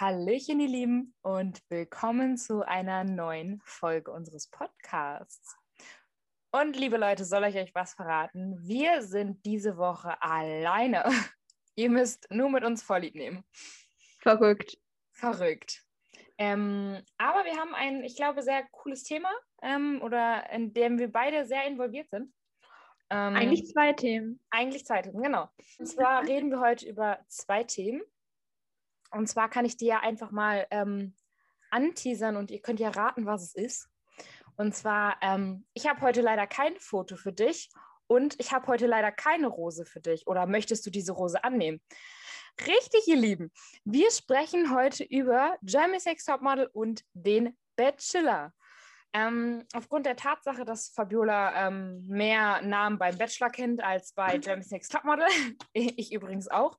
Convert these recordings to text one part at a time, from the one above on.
Hallöchen, ihr Lieben, und willkommen zu einer neuen Folge unseres Podcasts. Und liebe Leute, soll ich euch was verraten? Wir sind diese Woche alleine. Ihr müsst nur mit uns Vorlieb nehmen. Verrückt. Verrückt. Ähm, aber wir haben ein, ich glaube, sehr cooles Thema ähm, oder in dem wir beide sehr involviert sind. Ähm, eigentlich zwei Themen. Eigentlich zwei Themen, genau. Und zwar reden wir heute über zwei Themen. Und zwar kann ich dir ja einfach mal ähm, anteasern und ihr könnt ja raten, was es ist. Und zwar, ähm, ich habe heute leider kein Foto für dich und ich habe heute leider keine Rose für dich. Oder möchtest du diese Rose annehmen? Richtig, ihr Lieben. Wir sprechen heute über Jeremy Sex Topmodel und den Bachelor. Ähm, aufgrund der Tatsache, dass Fabiola ähm, mehr Namen beim Bachelor kennt als bei Jeremy's Next Topmodel, ich übrigens auch,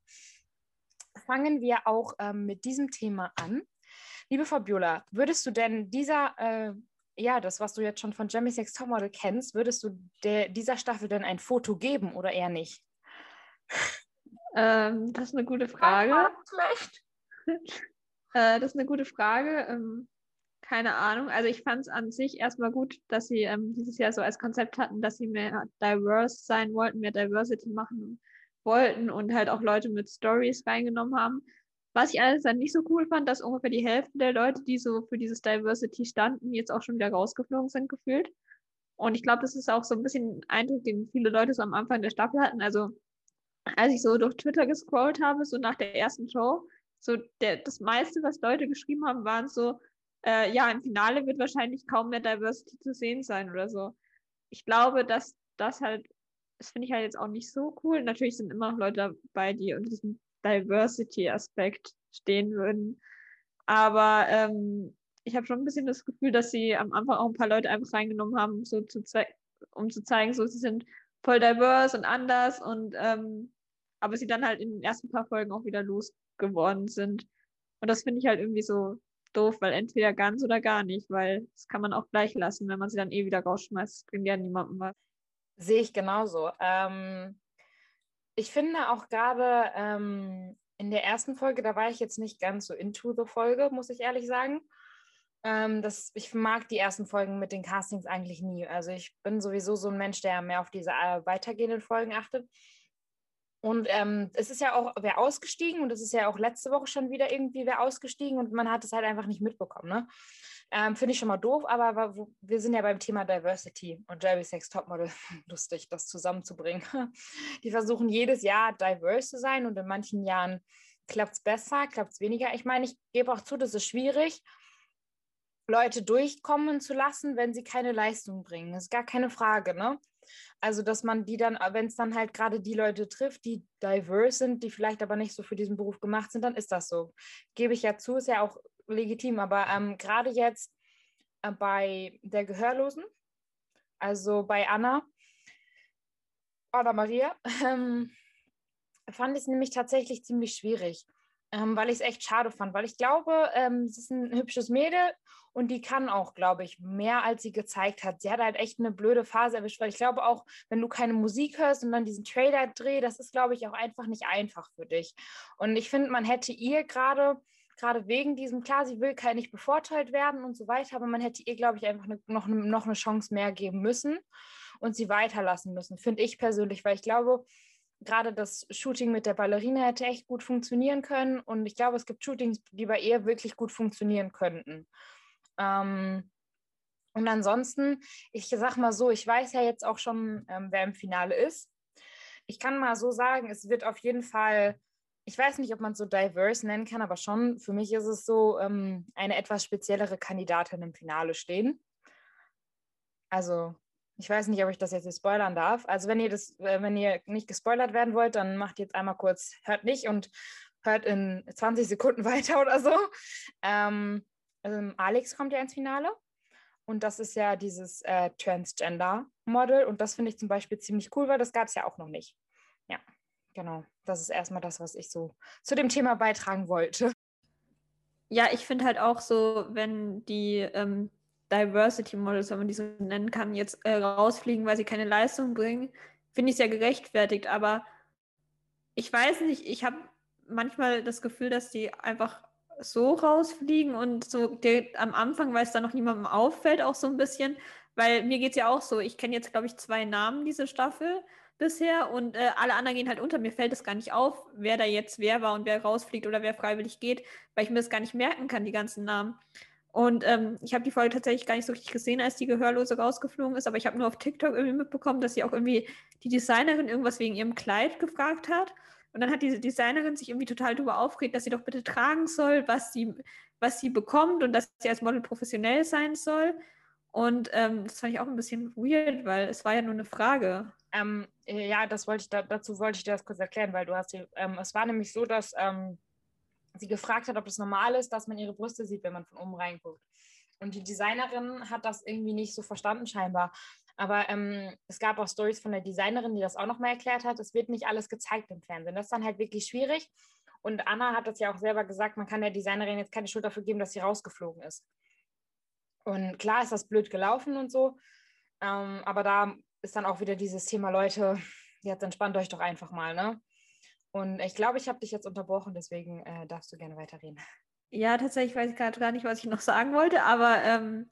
fangen wir auch ähm, mit diesem Thema an. Liebe Fabiola, würdest du denn dieser, äh, ja, das, was du jetzt schon von Jeremy's Next Topmodel kennst, würdest du der, dieser Staffel denn ein Foto geben oder eher nicht? Ähm, das ist eine gute Frage. Schlecht. äh, das ist eine gute Frage. Ähm, keine Ahnung. Also ich fand es an sich erstmal gut, dass sie ähm, dieses Jahr so als Konzept hatten, dass sie mehr diverse sein wollten, mehr Diversity machen wollten und halt auch Leute mit Stories reingenommen haben. Was ich alles dann nicht so cool fand, dass ungefähr die Hälfte der Leute, die so für dieses Diversity standen, jetzt auch schon wieder rausgeflogen sind, gefühlt. Und ich glaube, das ist auch so ein bisschen ein Eindruck, den viele Leute so am Anfang der Staffel hatten. Also, als ich so durch Twitter gescrollt habe, so nach der ersten Show, so der, das meiste, was Leute geschrieben haben, waren so, äh, ja, im Finale wird wahrscheinlich kaum mehr Diversity zu sehen sein oder so. Ich glaube, dass das halt, das finde ich halt jetzt auch nicht so cool. Natürlich sind immer noch Leute dabei, die unter diesem Diversity-Aspekt stehen würden. Aber ähm, ich habe schon ein bisschen das Gefühl, dass sie am Anfang auch ein paar Leute einfach reingenommen haben, so zu um zu zeigen, so sie sind voll diverse und anders und ähm, aber sie dann halt in den ersten paar Folgen auch wieder losgeworden sind. Und das finde ich halt irgendwie so doof, weil entweder ganz oder gar nicht, weil das kann man auch gleich lassen, wenn man sie dann eh wieder rausschmeißt, bringt ja niemandem was. Sehe ich genauso. Ähm, ich finde auch gerade ähm, in der ersten Folge, da war ich jetzt nicht ganz so into the Folge, muss ich ehrlich sagen. Ähm, das, ich mag die ersten Folgen mit den Castings eigentlich nie. Also ich bin sowieso so ein Mensch, der mehr auf diese äh, weitergehenden Folgen achtet. Und ähm, es ist ja auch wer ausgestiegen und es ist ja auch letzte Woche schon wieder irgendwie wer ausgestiegen und man hat es halt einfach nicht mitbekommen. Ne? Ähm, Finde ich schon mal doof, aber wir sind ja beim Thema Diversity und Jerry Sex Topmodel. Lustig, das zusammenzubringen. Die versuchen jedes Jahr diverse zu sein und in manchen Jahren klappt es besser, klappt es weniger. Ich meine, ich gebe auch zu, das ist schwierig, Leute durchkommen zu lassen, wenn sie keine Leistung bringen. Das ist gar keine Frage, ne? Also, dass man die dann, wenn es dann halt gerade die Leute trifft, die diverse sind, die vielleicht aber nicht so für diesen Beruf gemacht sind, dann ist das so. Gebe ich ja zu, ist ja auch legitim. Aber ähm, gerade jetzt äh, bei der Gehörlosen, also bei Anna oder Maria, ähm, fand ich es nämlich tatsächlich ziemlich schwierig ähm, weil ich es echt schade fand, weil ich glaube, ähm, es ist ein hübsches Mädel und die kann auch, glaube ich, mehr als sie gezeigt hat. Sie hat halt echt eine blöde Phase erwischt, weil ich glaube auch, wenn du keine Musik hörst und dann diesen Trailer drehst, das ist, glaube ich, auch einfach nicht einfach für dich. Und ich finde, man hätte ihr gerade gerade wegen diesem, klar, sie will kein nicht bevorteilt werden und so weiter, aber man hätte ihr, glaube ich, einfach ne, noch, noch eine Chance mehr geben müssen und sie weiterlassen müssen, finde ich persönlich, weil ich glaube, gerade das Shooting mit der Ballerina hätte echt gut funktionieren können. Und ich glaube, es gibt Shootings, die bei ihr wirklich gut funktionieren könnten. Ähm, und ansonsten, ich sag mal so, ich weiß ja jetzt auch schon, ähm, wer im Finale ist. Ich kann mal so sagen, es wird auf jeden Fall, ich weiß nicht, ob man es so diverse nennen kann, aber schon, für mich ist es so, ähm, eine etwas speziellere Kandidatin im Finale stehen. Also ich weiß nicht, ob ich das jetzt spoilern darf. Also wenn ihr das, äh, wenn ihr nicht gespoilert werden wollt, dann macht jetzt einmal kurz, hört nicht und hört in 20 Sekunden weiter oder so. Ähm, also Alex kommt ja ins Finale. Und das ist ja dieses äh, Transgender-Model. Und das finde ich zum Beispiel ziemlich cool, weil das gab es ja auch noch nicht. Ja, genau. Das ist erstmal das, was ich so zu dem Thema beitragen wollte. Ja, ich finde halt auch so, wenn die ähm, Diversity Models, wenn man die so nennen kann, jetzt äh, rausfliegen, weil sie keine Leistung bringen, finde ich es ja gerechtfertigt. Aber ich weiß nicht, ich habe manchmal das Gefühl, dass die einfach so rausfliegen und so der, am Anfang, weil es dann noch niemandem auffällt, auch so ein bisschen, weil mir geht es ja auch so, ich kenne jetzt, glaube ich, zwei Namen diese Staffel bisher und äh, alle anderen gehen halt unter. Mir fällt es gar nicht auf, wer da jetzt wer war und wer rausfliegt oder wer freiwillig geht, weil ich mir das gar nicht merken kann, die ganzen Namen. Und ähm, ich habe die Folge tatsächlich gar nicht so richtig gesehen, als die Gehörlose rausgeflogen ist, aber ich habe nur auf TikTok irgendwie mitbekommen, dass sie auch irgendwie die Designerin irgendwas wegen ihrem Kleid gefragt hat. Und dann hat diese Designerin sich irgendwie total darüber aufgeregt, dass sie doch bitte tragen soll, was sie, was sie bekommt und dass sie als Model professionell sein soll. Und ähm, das fand ich auch ein bisschen weird, weil es war ja nur eine Frage. Ähm, ja, das wollte ich da, dazu wollte ich dir das kurz erklären, weil du hast die, ähm, es war nämlich so, dass ähm, sie gefragt hat, ob es normal ist, dass man ihre Brüste sieht, wenn man von oben reinguckt. Und die Designerin hat das irgendwie nicht so verstanden, scheinbar. Aber ähm, es gab auch Stories von der Designerin, die das auch nochmal erklärt hat. Es wird nicht alles gezeigt im Fernsehen. Das ist dann halt wirklich schwierig. Und Anna hat das ja auch selber gesagt, man kann der Designerin jetzt keine Schuld dafür geben, dass sie rausgeflogen ist. Und klar ist das blöd gelaufen und so. Ähm, aber da ist dann auch wieder dieses Thema, Leute, jetzt entspannt euch doch einfach mal, ne? Und ich glaube, ich habe dich jetzt unterbrochen, deswegen äh, darfst du gerne weiterreden. Ja, tatsächlich weiß ich gerade gar nicht, was ich noch sagen wollte, aber ähm,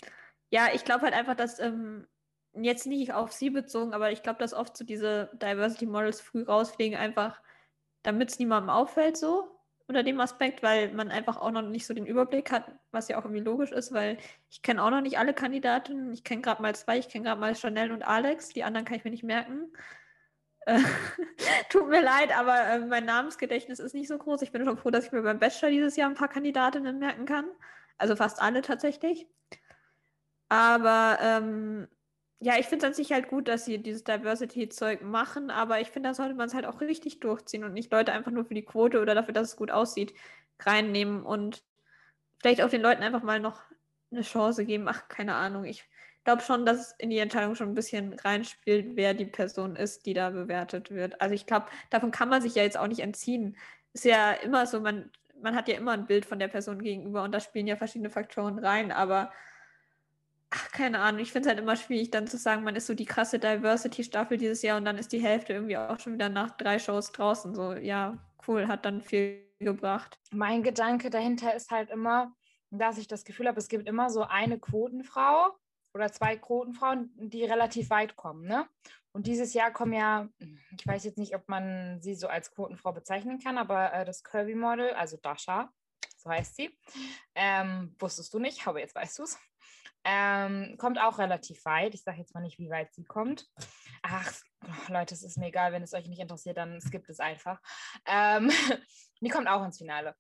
ja, ich glaube halt einfach, dass ähm, jetzt nicht auf sie bezogen, aber ich glaube, dass oft so diese Diversity Models früh rausfliegen, einfach damit es niemandem auffällt, so unter dem Aspekt, weil man einfach auch noch nicht so den Überblick hat, was ja auch irgendwie logisch ist, weil ich kenne auch noch nicht alle Kandidatinnen. Ich kenne gerade mal zwei, ich kenne gerade mal Chanel und Alex, die anderen kann ich mir nicht merken. Äh, tut mir leid, aber äh, mein Namensgedächtnis ist nicht so groß. Ich bin schon froh, dass ich mir beim Bachelor dieses Jahr ein paar Kandidatinnen merken kann. Also fast alle tatsächlich. Aber ähm, ja, ich finde es an sich halt gut, dass sie dieses Diversity-Zeug machen, aber ich finde, da sollte man es halt auch richtig durchziehen und nicht Leute einfach nur für die Quote oder dafür, dass es gut aussieht, reinnehmen und vielleicht auch den Leuten einfach mal noch eine Chance geben. Ach, keine Ahnung. Ich glaube schon, dass es in die Entscheidung schon ein bisschen reinspielt, wer die Person ist, die da bewertet wird. Also ich glaube, davon kann man sich ja jetzt auch nicht entziehen. Ist ja immer so, man, man hat ja immer ein Bild von der Person gegenüber und da spielen ja verschiedene Faktoren rein, aber ach, keine Ahnung, ich finde es halt immer schwierig, dann zu sagen, man ist so die krasse Diversity-Staffel dieses Jahr und dann ist die Hälfte irgendwie auch schon wieder nach drei Shows draußen. So, ja, cool, hat dann viel gebracht. Mein Gedanke dahinter ist halt immer, dass ich das Gefühl habe, es gibt immer so eine Quotenfrau oder zwei Quotenfrauen, die relativ weit kommen, ne? Und dieses Jahr kommen ja, ich weiß jetzt nicht, ob man sie so als Quotenfrau bezeichnen kann, aber äh, das Kirby-Model, also Dasha, so heißt sie, ähm, wusstest du nicht, aber jetzt weißt du es. Ähm, kommt auch relativ weit. Ich sage jetzt mal nicht, wie weit sie kommt. Ach, Leute, es ist mir egal, wenn es euch nicht interessiert, dann skippt es einfach. Ähm, die kommt auch ins Finale.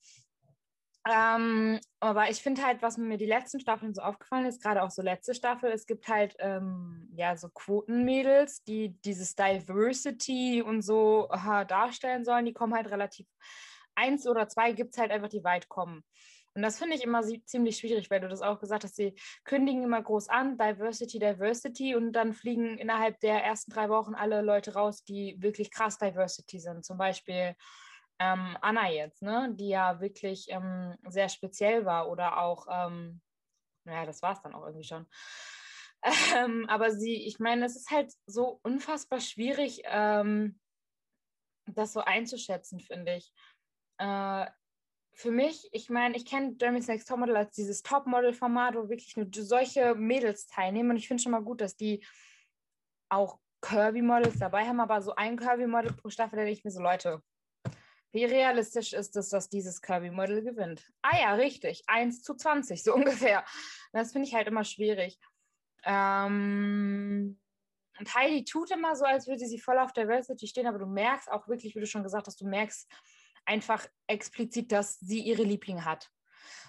Ähm, aber ich finde halt, was mir die letzten Staffeln so aufgefallen ist, gerade auch so letzte Staffel, es gibt halt ähm, ja so Quotenmädels, die dieses Diversity und so aha, darstellen sollen. Die kommen halt relativ, eins oder zwei gibt es halt einfach, die weit kommen. Und das finde ich immer ziemlich schwierig, weil du das auch gesagt hast, sie kündigen immer groß an, Diversity, Diversity, und dann fliegen innerhalb der ersten drei Wochen alle Leute raus, die wirklich krass Diversity sind. Zum Beispiel ähm, Anna jetzt, ne? die ja wirklich ähm, sehr speziell war oder auch, ähm, naja, das war es dann auch irgendwie schon. Ähm, aber sie, ich meine, es ist halt so unfassbar schwierig, ähm, das so einzuschätzen, finde ich. Äh, für mich, ich meine, ich kenne Jeremy's Next Topmodel als dieses Topmodel-Format, wo wirklich nur solche Mädels teilnehmen. Und ich finde schon mal gut, dass die auch Kirby-Models dabei haben, aber so ein Kirby-Model pro Staffel, da denke ich mir so, Leute, wie realistisch ist es, dass dieses Kirby-Model gewinnt? Ah ja, richtig, 1 zu 20, so ungefähr. Das finde ich halt immer schwierig. Ähm, und Heidi tut immer so, als würde sie voll auf Diversity stehen, aber du merkst auch wirklich, wie du schon gesagt hast, du merkst, einfach explizit, dass sie ihre Liebling hat.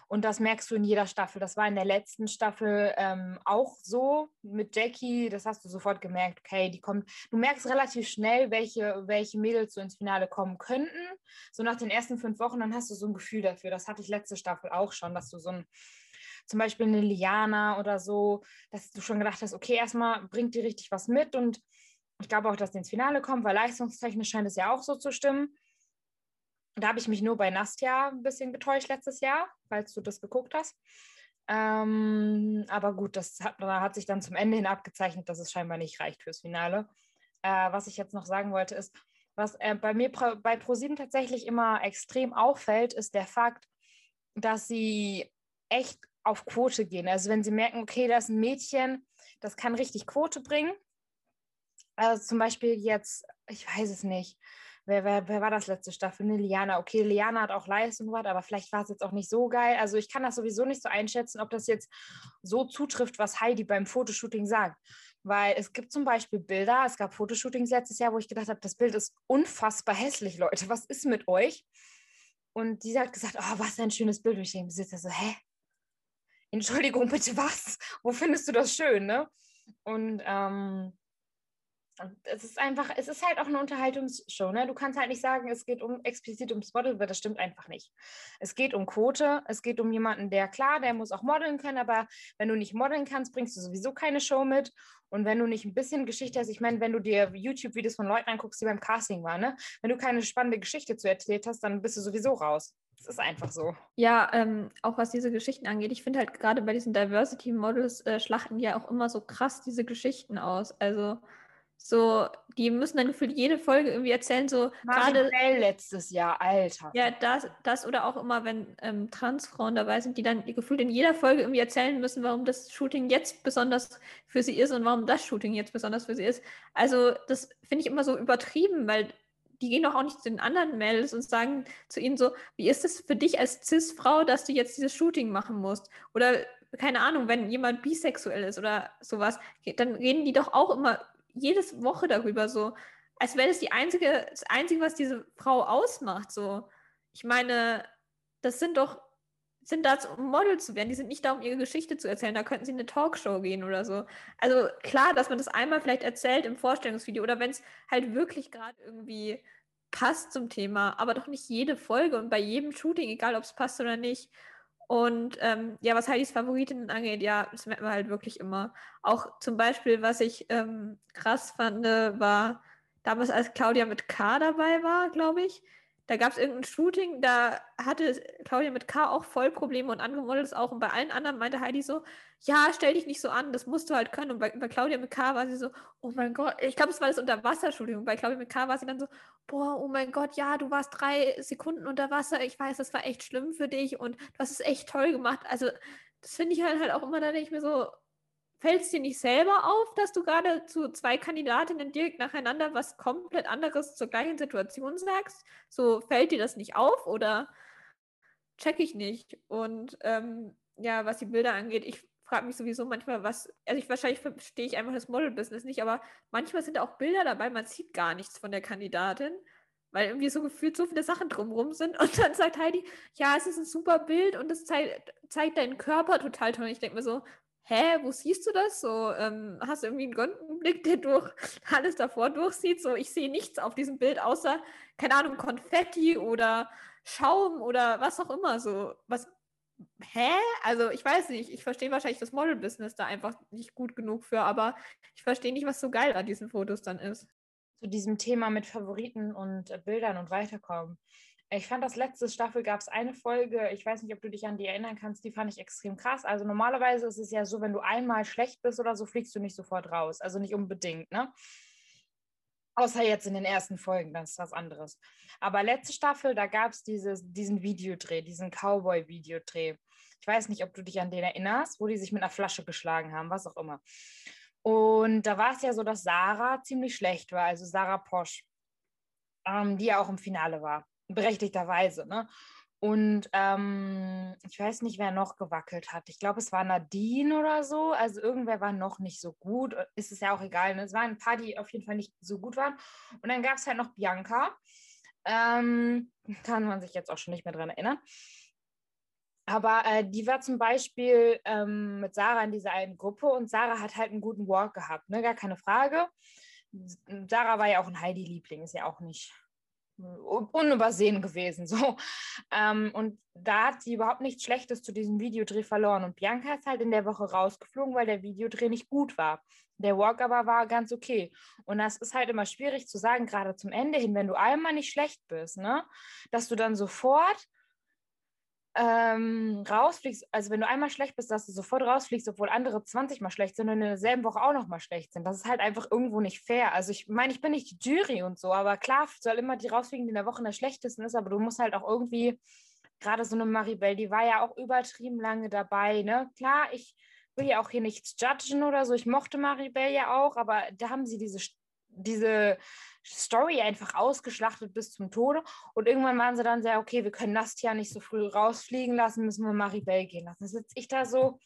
Und das merkst du in jeder Staffel. Das war in der letzten Staffel ähm, auch so mit Jackie. Das hast du sofort gemerkt. Okay, die kommt. Du merkst relativ schnell, welche, welche Mädels so ins Finale kommen könnten. So nach den ersten fünf Wochen, dann hast du so ein Gefühl dafür. Das hatte ich letzte Staffel auch schon, dass du so ein, zum Beispiel eine Liana oder so, dass du schon gedacht hast, okay, erstmal bringt die richtig was mit. Und ich glaube auch, dass die ins Finale kommt, weil leistungstechnisch scheint es ja auch so zu stimmen. Da habe ich mich nur bei Nastja ein bisschen getäuscht letztes Jahr, falls du das geguckt hast. Ähm, aber gut, das hat, da hat sich dann zum Ende hin abgezeichnet, dass es scheinbar nicht reicht fürs Finale. Äh, was ich jetzt noch sagen wollte, ist, was äh, bei mir bei ProSieben tatsächlich immer extrem auffällt, ist der Fakt, dass sie echt auf Quote gehen. Also wenn sie merken, okay, da ist ein Mädchen, das kann richtig Quote bringen. Also zum Beispiel jetzt, ich weiß es nicht, wer, wer, wer war das letzte Staffel? Ne, Liana. Okay, Liana hat auch Leistung gebracht, aber vielleicht war es jetzt auch nicht so geil. Also ich kann das sowieso nicht so einschätzen, ob das jetzt so zutrifft, was Heidi beim Fotoshooting sagt. Weil es gibt zum Beispiel Bilder, es gab Fotoshootings letztes Jahr, wo ich gedacht habe, das Bild ist unfassbar hässlich, Leute. Was ist mit euch? Und die hat gesagt, oh, was ein schönes Bild. Und ich denke, sitze so, hä? Entschuldigung, bitte was? Wo findest du das schön, ne? Und ähm, es ist einfach, es ist halt auch eine Unterhaltungsshow. Ne? Du kannst halt nicht sagen, es geht um explizit ums Model, weil das stimmt einfach nicht. Es geht um Quote, es geht um jemanden, der klar, der muss auch modeln können, aber wenn du nicht modeln kannst, bringst du sowieso keine Show mit. Und wenn du nicht ein bisschen Geschichte hast, ich meine, wenn du dir YouTube-Videos von Leuten anguckst, die beim Casting waren, ne? wenn du keine spannende Geschichte zu erzählt hast, dann bist du sowieso raus. Es ist einfach so. Ja, ähm, auch was diese Geschichten angeht. Ich finde halt gerade bei diesen Diversity-Models äh, schlachten die ja auch immer so krass diese Geschichten aus. Also so, die müssen dann gefühlt jede Folge irgendwie erzählen, so gerade letztes Jahr, Alter. Ja, das, das oder auch immer, wenn ähm, Transfrauen dabei sind, die dann gefühlt in jeder Folge irgendwie erzählen müssen, warum das Shooting jetzt besonders für sie ist und warum das Shooting jetzt besonders für sie ist. Also, das finde ich immer so übertrieben, weil die gehen doch auch nicht zu den anderen Mädels und sagen zu ihnen so, wie ist es für dich als Cis-Frau, dass du jetzt dieses Shooting machen musst? Oder keine Ahnung, wenn jemand bisexuell ist oder sowas, dann reden die doch auch immer jedes Woche darüber so, als wäre das die einzige, das Einzige, was diese Frau ausmacht. So, ich meine, das sind doch, sind da, um Model zu werden, die sind nicht da, um ihre Geschichte zu erzählen, da könnten sie in eine Talkshow gehen oder so. Also klar, dass man das einmal vielleicht erzählt im Vorstellungsvideo oder wenn es halt wirklich gerade irgendwie passt zum Thema, aber doch nicht jede Folge und bei jedem Shooting, egal ob es passt oder nicht. Und ähm, ja, was Heidis Favoritinnen angeht, ja, das merkt man halt wirklich immer. Auch zum Beispiel, was ich ähm, krass fand, war damals, als Claudia mit K dabei war, glaube ich. Da gab es irgendein Shooting, da hatte Claudia mit K auch voll Probleme und andere Models auch. Und bei allen anderen meinte Heidi so, ja, stell dich nicht so an, das musst du halt können. Und bei, bei Claudia mit K war sie so, oh mein Gott, ich glaube, es war das Unterwassershooting. Und bei Claudia mit K war sie dann so, boah, oh mein Gott, ja, du warst drei Sekunden unter Wasser. Ich weiß, das war echt schlimm für dich und du hast es echt toll gemacht. Also, das finde ich halt, halt auch immer, da denke ich mir so, fällt es dir nicht selber auf, dass du gerade zu zwei Kandidatinnen direkt nacheinander was komplett anderes zur gleichen Situation sagst? So fällt dir das nicht auf oder check ich nicht? Und ähm, ja, was die Bilder angeht, ich frage mich sowieso manchmal, was, also ich wahrscheinlich verstehe ich einfach das Model-Business nicht, aber manchmal sind auch Bilder dabei, man sieht gar nichts von der Kandidatin, weil irgendwie so gefühlt so viele Sachen drumherum sind und dann sagt Heidi, ja, es ist ein super Bild und es zeigt, zeigt deinen Körper total toll. Und ich denke mir so, hä, wo siehst du das? So, ähm, hast du irgendwie einen Gondenblick, der durch alles davor durchsieht? So, ich sehe nichts auf diesem Bild außer, keine Ahnung, Konfetti oder Schaum oder was auch immer. So, was, hä? Also ich weiß nicht, ich verstehe wahrscheinlich das Model-Business da einfach nicht gut genug für, aber ich verstehe nicht, was so geil an diesen Fotos dann ist. Zu diesem Thema mit Favoriten und äh, Bildern und weiterkommen. Ich fand, das letzte Staffel gab es eine Folge, ich weiß nicht, ob du dich an die erinnern kannst, die fand ich extrem krass. Also normalerweise ist es ja so, wenn du einmal schlecht bist oder so, fliegst du nicht sofort raus. Also nicht unbedingt, ne? Außer jetzt in den ersten Folgen, das ist was anderes. Aber letzte Staffel, da gab es diesen Videodreh, diesen Cowboy-Videodreh. Ich weiß nicht, ob du dich an den erinnerst, wo die sich mit einer Flasche geschlagen haben, was auch immer. Und da war es ja so, dass Sarah ziemlich schlecht war, also Sarah Posch, ähm, die ja auch im Finale war, berechtigterweise. Ne? Und ähm, ich weiß nicht, wer noch gewackelt hat. Ich glaube, es war Nadine oder so. Also irgendwer war noch nicht so gut. Ist es ja auch egal. Ne? Es waren ein paar, die auf jeden Fall nicht so gut waren. Und dann gab es halt noch Bianca. Ähm, kann man sich jetzt auch schon nicht mehr dran erinnern. Aber äh, die war zum Beispiel ähm, mit Sarah in dieser einen Gruppe und Sarah hat halt einen guten Walk gehabt, ne? gar keine Frage. Sarah war ja auch ein Heidi-Liebling, ist ja auch nicht unübersehen gewesen. So. Ähm, und da hat sie überhaupt nichts Schlechtes zu diesem Videodreh verloren. Und Bianca ist halt in der Woche rausgeflogen, weil der Videodreh nicht gut war. Der Walk aber war ganz okay. Und das ist halt immer schwierig zu sagen, gerade zum Ende hin, wenn du einmal nicht schlecht bist, ne, dass du dann sofort ähm, rausfliegst, also wenn du einmal schlecht bist, dass du sofort rausfliegst, obwohl andere 20 mal schlecht sind und in derselben Woche auch noch mal schlecht sind. Das ist halt einfach irgendwo nicht fair. Also ich meine, ich bin nicht die Jury und so, aber klar soll immer die rausfliegen, die in der Woche der schlechtesten ist, aber du musst halt auch irgendwie gerade so eine Maribel, die war ja auch übertrieben lange dabei, ne? Klar, ich will ja auch hier nichts judgen oder so. Ich mochte Maribel ja auch, aber da haben sie diese, diese Story einfach ausgeschlachtet bis zum Tode. Und irgendwann waren sie dann sehr, okay, wir können Nastia nicht so früh rausfliegen lassen, müssen wir Maribel gehen lassen. Da sitze ich da so,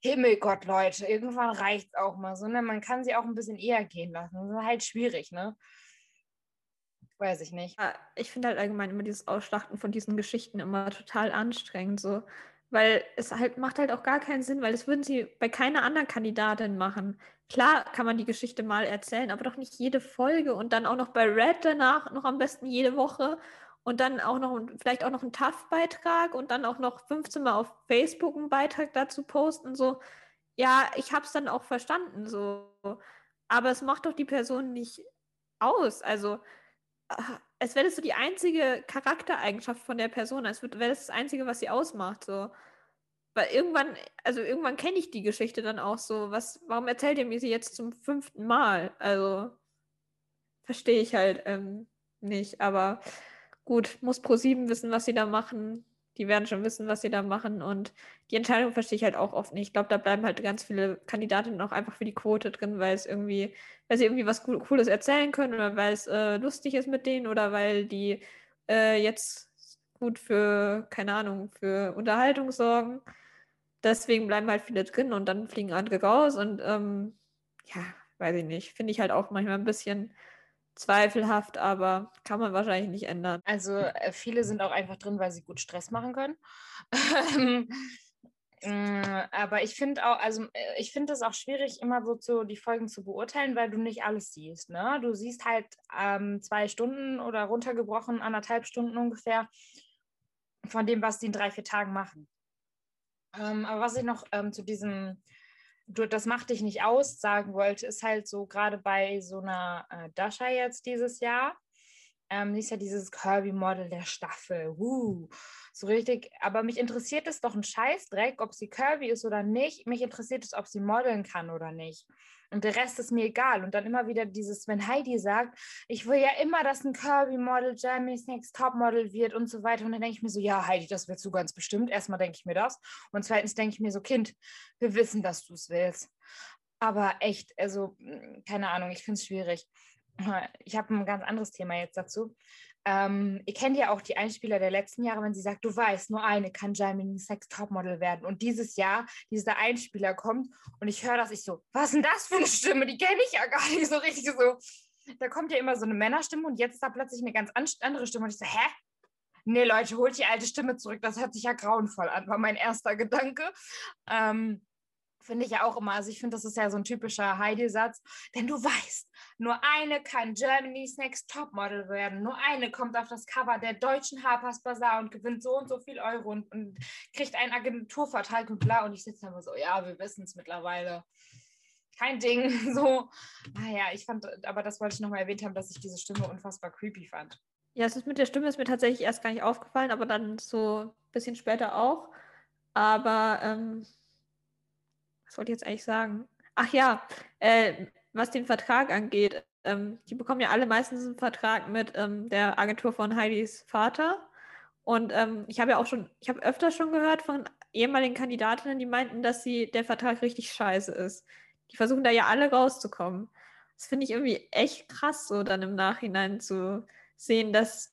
Himmelgott, Leute, irgendwann reicht es auch mal so. Ne? Man kann sie auch ein bisschen eher gehen lassen. Das ist halt schwierig, ne? Weiß ich nicht. Ich finde halt allgemein immer dieses Ausschlachten von diesen Geschichten immer total anstrengend. So. Weil es halt macht halt auch gar keinen Sinn, weil das würden sie bei keiner anderen Kandidatin machen. Klar kann man die Geschichte mal erzählen, aber doch nicht jede Folge und dann auch noch bei Red danach noch am besten jede Woche und dann auch noch vielleicht auch noch einen TAF-Beitrag und dann auch noch 15 Mal auf Facebook einen Beitrag dazu posten. So, ja, ich habe es dann auch verstanden, so. Aber es macht doch die Person nicht aus. Also, es wäre das so die einzige Charaktereigenschaft von der Person, als wäre das das Einzige, was sie ausmacht. So. Weil irgendwann, also irgendwann kenne ich die Geschichte dann auch so. Was, warum erzählt ihr mir sie jetzt zum fünften Mal? Also verstehe ich halt ähm, nicht. Aber gut, muss Pro7 wissen, was sie da machen. Die werden schon wissen, was sie da machen. Und die Entscheidung verstehe ich halt auch oft nicht. Ich glaube, da bleiben halt ganz viele Kandidatinnen auch einfach für die Quote drin, weil es irgendwie, weil sie irgendwie was Cooles erzählen können oder weil es äh, lustig ist mit denen oder weil die äh, jetzt gut für, keine Ahnung, für Unterhaltung sorgen. Deswegen bleiben halt viele drin und dann fliegen andere raus. Und ähm, ja, weiß ich nicht. Finde ich halt auch manchmal ein bisschen zweifelhaft, aber kann man wahrscheinlich nicht ändern. Also äh, viele sind auch einfach drin, weil sie gut Stress machen können. Mm, aber ich finde auch, also äh, ich finde es auch schwierig, immer so zu, die Folgen zu beurteilen, weil du nicht alles siehst. Ne? Du siehst halt ähm, zwei Stunden oder runtergebrochen, anderthalb Stunden ungefähr von dem, was die in drei, vier Tagen machen. Ähm, aber was ich noch ähm, zu diesem du, das macht dich nicht aus, sagen wollte, ist halt so gerade bei so einer äh, Dasha jetzt dieses Jahr. Ähm, die ist ja dieses Kirby-Model der Staffel. Uh, so richtig. Aber mich interessiert es doch ein Scheißdreck, ob sie Kirby ist oder nicht. Mich interessiert es, ob sie modeln kann oder nicht. Und der Rest ist mir egal. Und dann immer wieder dieses, wenn Heidi sagt, ich will ja immer, dass ein Kirby-Model Jeremy's Next Top-Model wird und so weiter. Und dann denke ich mir so, ja, Heidi, das willst du ganz bestimmt. Erstmal denke ich mir das. Und zweitens denke ich mir so, Kind, wir wissen, dass du es willst. Aber echt, also, hm, keine Ahnung, ich finde es schwierig. Ich habe ein ganz anderes Thema jetzt dazu. Ähm, ihr kennt ja auch die Einspieler der letzten Jahre, wenn sie sagt, du weißt, nur eine kann Jamie Sex Topmodel werden. Und dieses Jahr dieser Einspieler kommt und ich höre das, ich so, was ist denn das für eine Stimme? Die kenne ich ja gar nicht so richtig so. Da kommt ja immer so eine Männerstimme und jetzt ist da plötzlich eine ganz andere Stimme und ich so, hä? Nee, Leute, holt die alte Stimme zurück. Das hört sich ja grauenvoll an, war mein erster Gedanke. Ähm, Finde ich ja auch immer. Also ich finde, das ist ja so ein typischer Heidi-Satz. Denn du weißt, nur eine kann Germany's Next Topmodel werden. Nur eine kommt auf das Cover der deutschen Harper's Bazaar und gewinnt so und so viel Euro und, und kriegt einen Agenturvertrag und bla. Und ich sitze da immer so, ja, wir wissen es mittlerweile. Kein Ding. So, naja, ich fand, aber das wollte ich nochmal erwähnt haben, dass ich diese Stimme unfassbar creepy fand. Ja, es ist mit der Stimme ist mir tatsächlich erst gar nicht aufgefallen, aber dann so ein bisschen später auch. Aber ähm was wollte ich jetzt eigentlich sagen? Ach ja, äh, was den Vertrag angeht, ähm, die bekommen ja alle meistens einen Vertrag mit ähm, der Agentur von Heidis Vater. Und ähm, ich habe ja auch schon, ich habe öfter schon gehört von ehemaligen Kandidatinnen, die meinten, dass sie der Vertrag richtig scheiße ist. Die versuchen da ja alle rauszukommen. Das finde ich irgendwie echt krass, so dann im Nachhinein zu sehen, dass.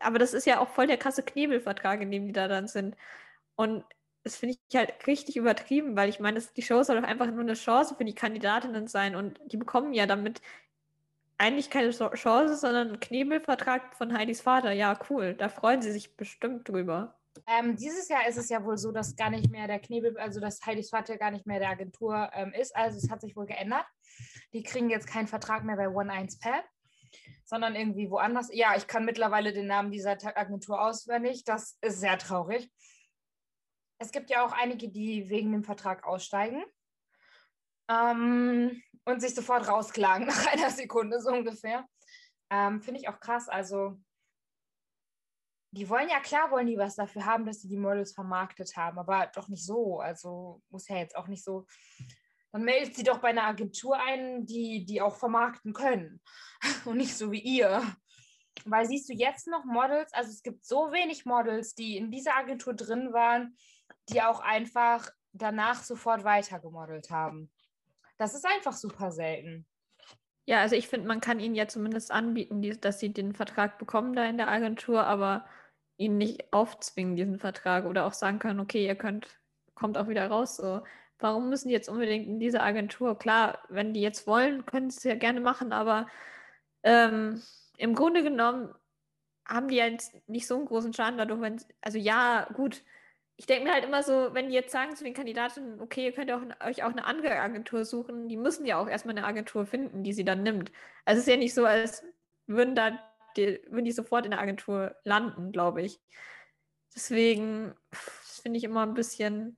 Aber das ist ja auch voll der krasse Knebelvertrag, in dem die da dann sind. Und das finde ich halt richtig übertrieben, weil ich meine, die Show soll doch einfach nur eine Chance für die Kandidatinnen sein und die bekommen ja damit eigentlich keine Chance, sondern einen Knebelvertrag von Heidis Vater. Ja, cool, da freuen sie sich bestimmt drüber. Ähm, dieses Jahr ist es ja wohl so, dass gar nicht mehr der Knebel, also dass Heidis Vater gar nicht mehr der Agentur ähm, ist. Also es hat sich wohl geändert. Die kriegen jetzt keinen Vertrag mehr bei One 1 Pad, sondern irgendwie woanders. Ja, ich kann mittlerweile den Namen dieser Agentur auswendig. Das ist sehr traurig es gibt ja auch einige, die wegen dem Vertrag aussteigen ähm, und sich sofort rausklagen nach einer Sekunde so ungefähr. Ähm, Finde ich auch krass. Also die wollen ja klar, wollen die was dafür haben, dass sie die Models vermarktet haben, aber doch nicht so. Also muss ja jetzt auch nicht so. Dann meldet sie doch bei einer Agentur ein, die die auch vermarkten können und nicht so wie ihr. Weil siehst du jetzt noch Models, also es gibt so wenig Models, die in dieser Agentur drin waren, die auch einfach danach sofort weitergemodelt haben. Das ist einfach super selten. Ja, also ich finde, man kann ihnen ja zumindest anbieten, die, dass sie den Vertrag bekommen da in der Agentur, aber ihnen nicht aufzwingen, diesen Vertrag oder auch sagen können, okay, ihr könnt, kommt auch wieder raus. So. Warum müssen die jetzt unbedingt in diese Agentur? Klar, wenn die jetzt wollen, können sie es ja gerne machen, aber ähm, im Grunde genommen haben die jetzt nicht so einen großen Schaden dadurch, wenn, also ja, gut, ich denke mir halt immer so, wenn die jetzt sagen zu den Kandidaten, okay, ihr könnt auch, euch auch eine andere Agentur suchen, die müssen ja auch erstmal eine Agentur finden, die sie dann nimmt. Also es ist ja nicht so, als würden da die, würden die sofort in der Agentur landen, glaube ich. Deswegen finde ich immer ein bisschen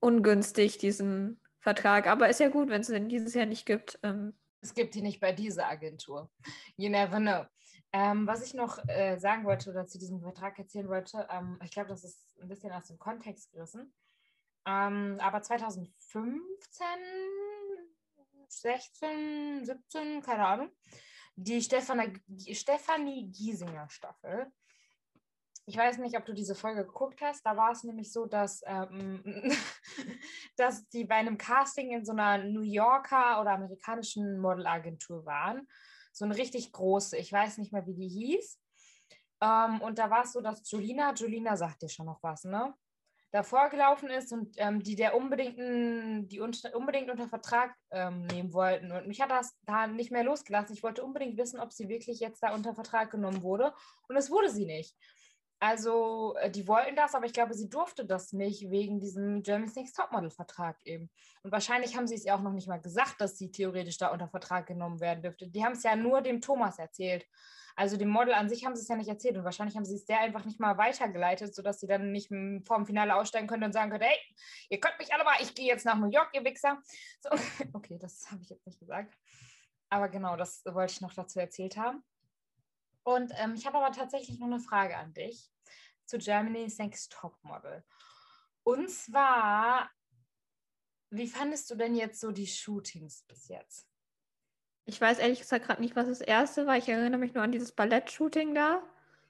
ungünstig, diesen Vertrag. Aber ist ja gut, wenn es den dieses Jahr nicht gibt. Ähm, es gibt ihn nicht bei dieser Agentur. You never know. Ähm, was ich noch äh, sagen wollte oder zu diesem Vertrag erzählen wollte, ähm, ich glaube, das ist ein bisschen aus dem Kontext gerissen. Ähm, aber 2015, 16, 17, keine Ahnung, die Stefanie, Giesinger Staffel. Ich weiß nicht, ob du diese Folge geguckt hast. Da war es nämlich so, dass, ähm, dass die bei einem Casting in so einer New Yorker oder amerikanischen Modelagentur waren so eine richtig große, ich weiß nicht mehr, wie die hieß. Ähm, und da war es so, dass Julina, Julina sagt dir schon noch was, ne? davor gelaufen ist und ähm, die der unbedingt, die un unbedingt unter Vertrag ähm, nehmen wollten. Und mich hat das da nicht mehr losgelassen. Ich wollte unbedingt wissen, ob sie wirklich jetzt da unter Vertrag genommen wurde. Und es wurde sie nicht. Also, äh, die wollten das, aber ich glaube, sie durfte das nicht wegen diesem Germany's Next Topmodel-Vertrag eben. Und wahrscheinlich haben sie es ja auch noch nicht mal gesagt, dass sie theoretisch da unter Vertrag genommen werden dürfte. Die haben es ja nur dem Thomas erzählt. Also dem Model an sich haben sie es ja nicht erzählt und wahrscheinlich haben sie es der einfach nicht mal weitergeleitet, sodass sie dann nicht vor dem Finale aussteigen könnte und sagen könnte, hey, ihr könnt mich alle mal, ich gehe jetzt nach New York, ihr Wichser. So, okay, das habe ich jetzt nicht gesagt. Aber genau, das wollte ich noch dazu erzählt haben. Und ähm, ich habe aber tatsächlich noch eine Frage an dich zu Germany's Next Topmodel. Und zwar, wie fandest du denn jetzt so die Shootings bis jetzt? Ich weiß ehrlich gesagt gerade nicht, was das erste war. Ich erinnere mich nur an dieses Ballett-Shooting da.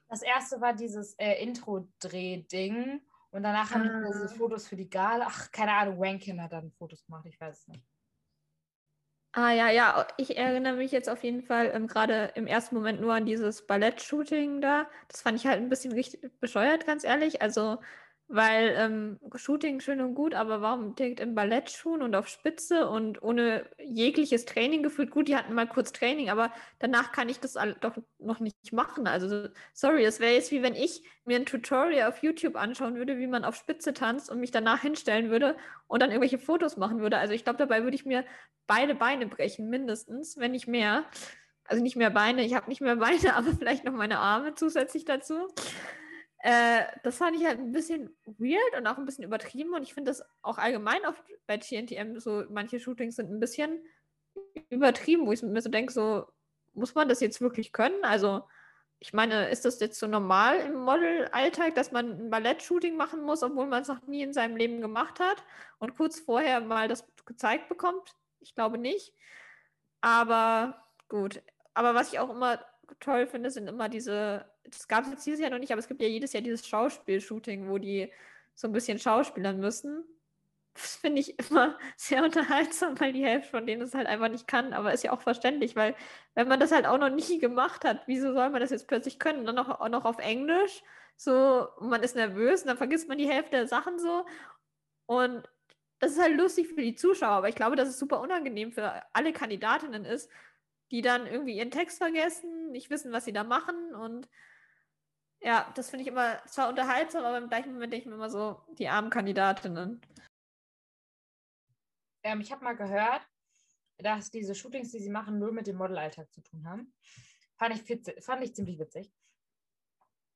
Das erste war dieses äh, Intro-Dreh-Ding. Und danach haben ah. die diese Fotos für die Gala. Ach, keine Ahnung, Wankin hat dann Fotos gemacht, ich weiß es nicht. Ah ja, ja, ich erinnere mich jetzt auf jeden Fall ähm, gerade im ersten Moment nur an dieses Ballett-Shooting da. Das fand ich halt ein bisschen richtig bescheuert, ganz ehrlich. Also weil ähm, Shooting schön und gut, aber warum direkt in Ballettschuhen und auf Spitze und ohne jegliches Training gefühlt? Gut, die hatten mal kurz Training, aber danach kann ich das doch noch nicht machen. Also, sorry, es wäre jetzt wie wenn ich mir ein Tutorial auf YouTube anschauen würde, wie man auf Spitze tanzt und mich danach hinstellen würde und dann irgendwelche Fotos machen würde. Also, ich glaube, dabei würde ich mir beide Beine brechen, mindestens, wenn nicht mehr. Also nicht mehr Beine, ich habe nicht mehr Beine, aber vielleicht noch meine Arme zusätzlich dazu. Äh, das fand ich halt ein bisschen weird und auch ein bisschen übertrieben. Und ich finde das auch allgemein auf, bei TNTM so, manche Shootings sind ein bisschen übertrieben, wo ich mir so denke, so, muss man das jetzt wirklich können? Also, ich meine, ist das jetzt so normal im Model-Alltag, dass man ein Ballett-Shooting machen muss, obwohl man es noch nie in seinem Leben gemacht hat und kurz vorher mal das gezeigt bekommt? Ich glaube nicht. Aber gut. Aber was ich auch immer toll finde, sind immer diese, das gab es jetzt dieses Jahr noch nicht, aber es gibt ja jedes Jahr dieses Schauspielshooting, wo die so ein bisschen schauspielern müssen. Das finde ich immer sehr unterhaltsam, weil die Hälfte von denen es halt einfach nicht kann, aber ist ja auch verständlich, weil wenn man das halt auch noch nie gemacht hat, wieso soll man das jetzt plötzlich können? Und dann auch, auch noch auf Englisch, so, man ist nervös und dann vergisst man die Hälfte der Sachen so und das ist halt lustig für die Zuschauer, aber ich glaube, dass es super unangenehm für alle Kandidatinnen ist, die dann irgendwie ihren Text vergessen, nicht wissen, was sie da machen. Und ja, das finde ich immer zwar unterhaltsam, aber im gleichen Moment denke ich mir immer so, die armen Kandidatinnen. Ähm, ich habe mal gehört, dass diese Shootings, die sie machen, nur mit dem Modelalltag zu tun haben. Fand ich, fand ich ziemlich witzig.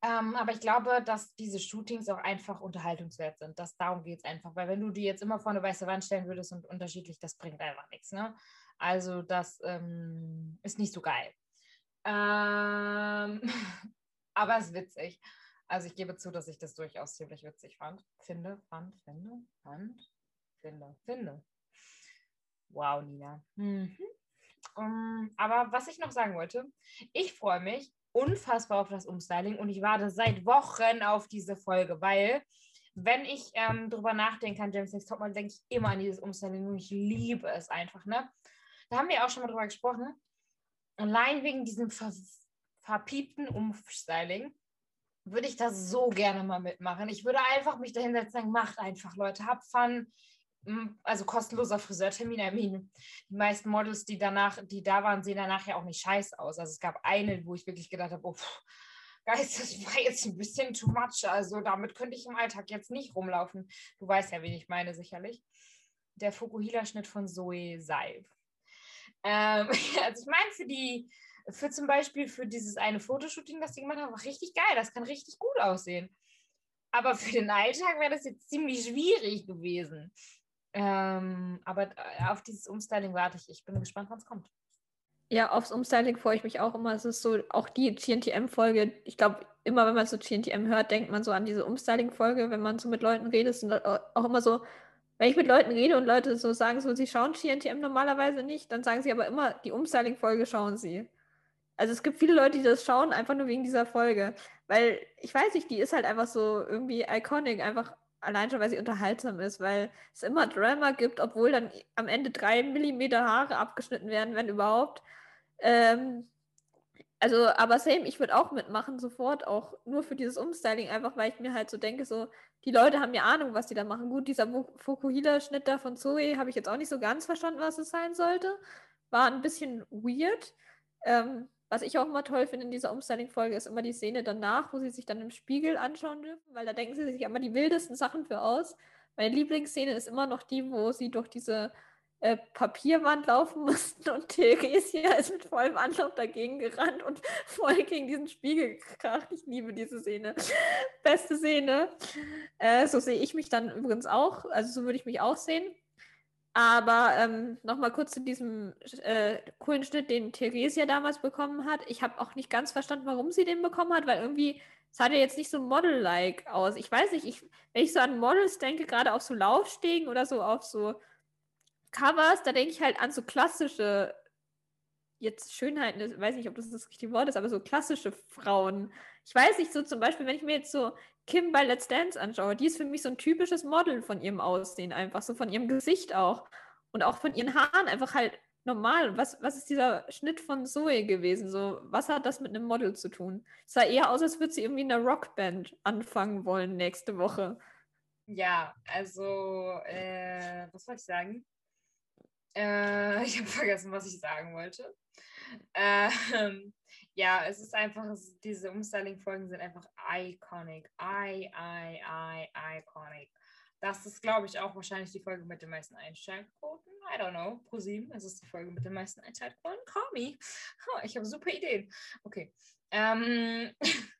Ähm, aber ich glaube, dass diese Shootings auch einfach unterhaltungswert sind. Das, darum geht es einfach. Weil wenn du die jetzt immer vor eine weiße Wand stellen würdest und unterschiedlich, das bringt einfach nichts. Ne? Also das ähm, ist nicht so geil. Ähm, aber es ist witzig. Also ich gebe zu, dass ich das durchaus ziemlich witzig fand. Finde, fand, finde, fand, finde, finde. Wow, Nina. Mhm. Um, aber was ich noch sagen wollte, ich freue mich unfassbar auf das Umstyling und ich warte seit Wochen auf diese Folge, weil wenn ich ähm, drüber nachdenke an James Next Topmodel, denke ich immer an dieses Umstyling und ich liebe es einfach, ne? Da haben wir auch schon mal drüber gesprochen. Allein wegen diesem ver verpiepten Umstyling würde ich das so gerne mal mitmachen. Ich würde einfach mich dahinsetzen sagen, macht einfach, Leute, habt Fun. Mm, also kostenloser Friseurtermin. I die meisten Models, die danach, die da waren, sehen danach ja auch nicht scheiße aus. Also es gab eine, wo ich wirklich gedacht habe, oh, Geist, das war jetzt ein bisschen too much. Also damit könnte ich im Alltag jetzt nicht rumlaufen. Du weißt ja, wen ich meine, sicherlich. Der Fukuhila-Schnitt von Zoe Seif. Ähm, also ich meine, für die, für zum Beispiel für dieses eine Fotoshooting, das die gemacht haben, war richtig geil. Das kann richtig gut aussehen. Aber für den Alltag wäre das jetzt ziemlich schwierig gewesen. Ähm, aber äh, auf dieses Umstyling warte ich. Ich bin gespannt, wann es kommt. Ja, aufs Umstyling freue ich mich auch immer. Es ist so, auch die TNTM-Folge, ich glaube, immer wenn man so TNTM hört, denkt man so an diese Umstyling-Folge, wenn man so mit Leuten redet, sind auch immer so, wenn ich mit Leuten rede und Leute so sagen, so, sie schauen TNTM normalerweise nicht, dann sagen sie aber immer, die Umstyling-Folge schauen sie. Also es gibt viele Leute, die das schauen, einfach nur wegen dieser Folge. Weil, ich weiß nicht, die ist halt einfach so irgendwie iconic, einfach allein schon, weil sie unterhaltsam ist, weil es immer Drama gibt, obwohl dann am Ende drei Millimeter Haare abgeschnitten werden, wenn überhaupt. Ähm, also, aber same, ich würde auch mitmachen, sofort, auch nur für dieses Umstyling, einfach weil ich mir halt so denke, so, die Leute haben ja Ahnung, was die da machen. Gut, dieser Fukuhila-Schnitt da von Zoe habe ich jetzt auch nicht so ganz verstanden, was es sein sollte. War ein bisschen weird. Ähm, was ich auch immer toll finde in dieser Umstyling-Folge, ist immer die Szene danach, wo sie sich dann im Spiegel anschauen dürfen, weil da denken sie sich immer die wildesten Sachen für aus. Meine Lieblingsszene ist immer noch die, wo sie durch diese äh, Papierwand laufen mussten und Theresia ist mit vollem Anlauf dagegen gerannt und voll gegen diesen Spiegel gekracht. Ich liebe diese Szene. Beste Szene. Äh, so sehe ich mich dann übrigens auch. Also so würde ich mich auch sehen. Aber ähm, nochmal kurz zu diesem äh, coolen Schnitt, den Theresia damals bekommen hat. Ich habe auch nicht ganz verstanden, warum sie den bekommen hat, weil irgendwie sah der jetzt nicht so Model-like aus. Ich weiß nicht, ich, wenn ich so an Models denke, gerade auf so Laufstegen oder so auf so Covers, da denke ich halt an so klassische, jetzt Schönheiten, ich weiß nicht, ob das das richtige Wort ist, aber so klassische Frauen. Ich weiß nicht, so zum Beispiel, wenn ich mir jetzt so Kim bei Let's Dance anschaue, die ist für mich so ein typisches Model von ihrem Aussehen, einfach so von ihrem Gesicht auch. Und auch von ihren Haaren einfach halt normal. Was, was ist dieser Schnitt von Zoe gewesen? So, was hat das mit einem Model zu tun? Es sah eher aus, als würde sie irgendwie in einer Rockband anfangen wollen nächste Woche. Ja, also, äh, was soll ich sagen? Äh, ich habe vergessen, was ich sagen wollte. Ähm, ja, es ist einfach, diese Umstyling-Folgen sind einfach iconic. I, I, I, iconic. Das ist, glaube ich, auch wahrscheinlich die Folge mit den meisten Einschaltquoten. I don't know. Pro 7, es ist die Folge mit den meisten Einschaltquoten. Call me. Oh, ich habe super Ideen. Okay. Ähm,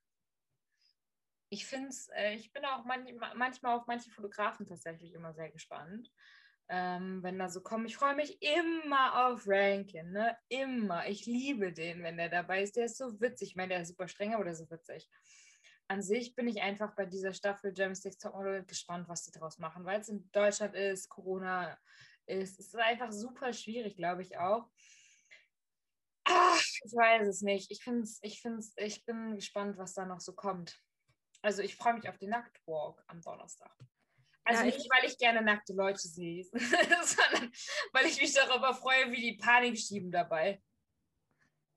ich finde es, äh, ich bin auch man manchmal auf manche Fotografen tatsächlich immer sehr gespannt ähm, wenn da so kommen. Ich freue mich immer auf Rankin, ne? Immer. Ich liebe den, wenn der dabei ist. Der ist so witzig. Ich meine, der ist super streng, aber der ist so witzig. An sich bin ich einfach bei dieser Staffel German Six Topmodel gespannt, was die daraus machen, weil es in Deutschland ist, Corona ist. Es ist einfach super schwierig, glaube ich auch. Ach, ich weiß es nicht. Ich, find's, ich, find's, ich bin gespannt, was da noch so kommt. Also ich freue mich auf den Nacktwalk am Donnerstag. Also ja, nicht, weil ich gerne nackte Leute sehe, sondern weil ich mich darüber freue, wie die Panik schieben dabei.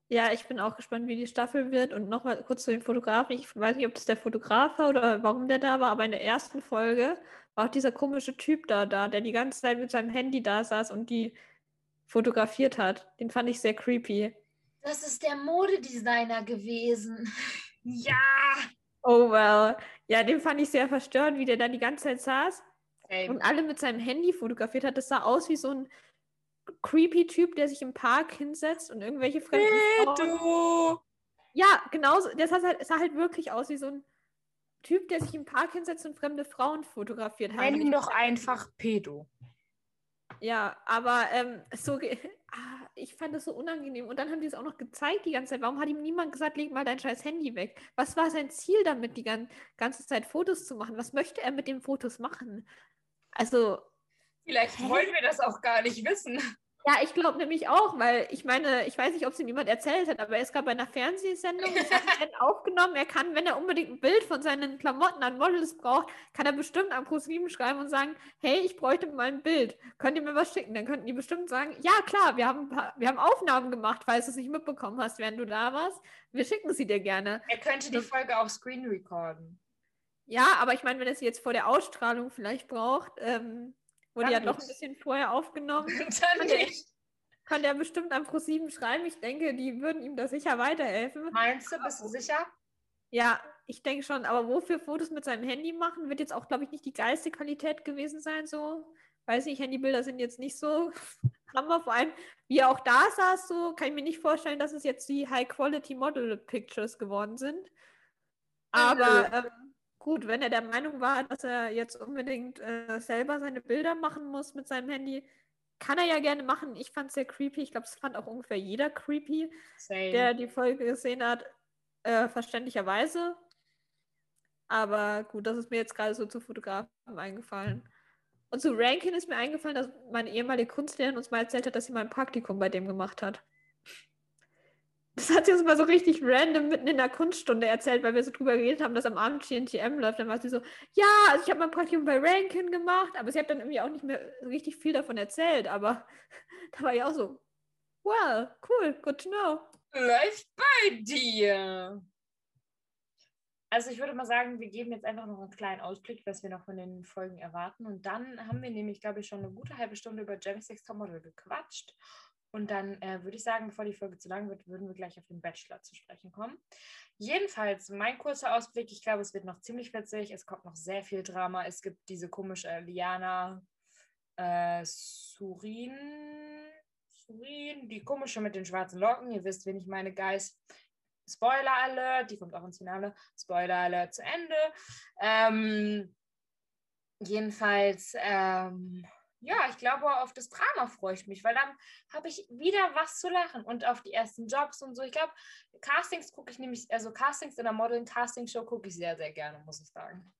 Ja, ich bin auch gespannt, wie die Staffel wird. Und nochmal kurz zu den Fotografen. Ich weiß nicht, ob das der Fotograf war oder warum der da war, aber in der ersten Folge war auch dieser komische Typ da, da, der die ganze Zeit mit seinem Handy da saß und die fotografiert hat. Den fand ich sehr creepy. Das ist der Modedesigner gewesen. ja. Oh well. Ja, den fand ich sehr verstörend, wie der da die ganze Zeit saß Same. und alle mit seinem Handy fotografiert hat. Das sah aus wie so ein creepy Typ, der sich im Park hinsetzt und irgendwelche fremden Frauen... Ja, genau. Der sah halt, sah halt wirklich aus wie so ein Typ, der sich im Park hinsetzt und fremde Frauen fotografiert hat. Nenn ihn doch einfach Pedo. Ja, aber ähm, so, ah, ich fand das so unangenehm. Und dann haben die es auch noch gezeigt die ganze Zeit. Warum hat ihm niemand gesagt, leg mal dein scheiß Handy weg? Was war sein Ziel damit, die ganze Zeit Fotos zu machen? Was möchte er mit den Fotos machen? Also. Vielleicht hä? wollen wir das auch gar nicht wissen. Ja, ich glaube nämlich auch, weil ich meine, ich weiß nicht, ob es ihm jemand erzählt hat, aber er ist gerade bei einer Fernsehsendung, er aufgenommen. Er kann, wenn er unbedingt ein Bild von seinen Klamotten an Models braucht, kann er bestimmt an ProSieben schreiben und sagen, hey, ich bräuchte mal ein Bild. Könnt ihr mir was schicken? Dann könnten die bestimmt sagen, ja klar, wir haben, paar, wir haben Aufnahmen gemacht, falls du es nicht mitbekommen hast, während du da warst. Wir schicken sie dir gerne. Er könnte die Folge auf Screen recorden. Ja, aber ich meine, wenn er sie jetzt vor der Ausstrahlung vielleicht braucht, ähm, Wurde ja doch ein bisschen vorher aufgenommen. Dann nicht. Kann der bestimmt an Pro7 schreiben. Ich denke, die würden ihm da sicher weiterhelfen. Meinst du, bist du sicher? Ja, ich denke schon. Aber wofür Fotos mit seinem Handy machen, wird jetzt auch, glaube ich, nicht die geilste Qualität gewesen sein. So, weiß nicht, Handybilder sind jetzt nicht so Hammer. Vor allem, wie er auch da saß, so kann ich mir nicht vorstellen, dass es jetzt die High-Quality-Model-Pictures geworden sind. Aber ähm, gut, wenn er der Meinung war, dass er jetzt unbedingt äh, selber seine Bilder machen muss mit seinem Handy, kann er ja gerne machen. Ich fand es sehr creepy. Ich glaube, es fand auch ungefähr jeder creepy, Same. der die Folge gesehen hat, äh, verständlicherweise. Aber gut, das ist mir jetzt gerade so zu Fotografen eingefallen. Und zu Rankin ist mir eingefallen, dass meine ehemalige Kunstlehrerin uns mal erzählt hat, dass sie mal ein Praktikum bei dem gemacht hat. Das hat sie uns mal so richtig random mitten in der Kunststunde erzählt, weil wir so drüber geredet haben, dass am Abend GNTM läuft. Dann war sie so, ja, also ich habe mein Praktikum bei Rankin gemacht, aber sie hat dann irgendwie auch nicht mehr richtig viel davon erzählt. Aber da war ich auch so, well, cool, good to know. Läuft bei dir. Also ich würde mal sagen, wir geben jetzt einfach noch einen kleinen Ausblick, was wir noch von den Folgen erwarten. Und dann haben wir nämlich, glaube ich, schon eine gute halbe Stunde über Jeremy Six Topmodel gequatscht. Und dann äh, würde ich sagen, bevor die Folge zu lang wird, würden wir gleich auf den Bachelor zu sprechen kommen. Jedenfalls, mein kurzer Ausblick, ich glaube, es wird noch ziemlich witzig. Es kommt noch sehr viel Drama. Es gibt diese komische Liana äh, Surin, Surin, die komische mit den schwarzen Locken. Ihr wisst, wen ich meine, Guys. Spoiler Alert, die kommt auch ins Finale. Spoiler Alert zu Ende. Ähm, jedenfalls, ähm, ja, ich glaube, auf das Drama freue ich mich, weil dann habe ich wieder was zu lachen und auf die ersten Jobs und so. Ich glaube, Castings gucke ich nämlich, also Castings in der Modeling-Casting-Show gucke ich sehr, sehr gerne, muss ich sagen.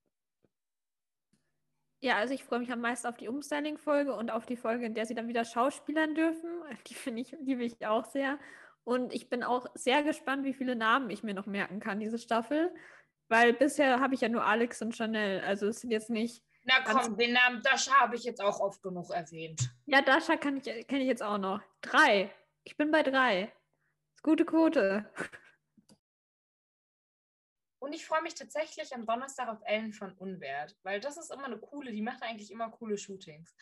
Ja, also ich freue mich am meisten auf die Umstyling-Folge und auf die Folge, in der sie dann wieder schauspielern dürfen. Die finde ich, liebe ich auch sehr. Und ich bin auch sehr gespannt, wie viele Namen ich mir noch merken kann, diese Staffel. Weil bisher habe ich ja nur Alex und Chanel. Also es sind jetzt nicht na komm, den Namen Dasha habe ich jetzt auch oft genug erwähnt. Ja, Dasha kenne ich, kenn ich jetzt auch noch. Drei. Ich bin bei drei. Gute Quote. Und ich freue mich tatsächlich am Donnerstag auf Ellen von Unwert, weil das ist immer eine coole, die macht eigentlich immer coole Shootings.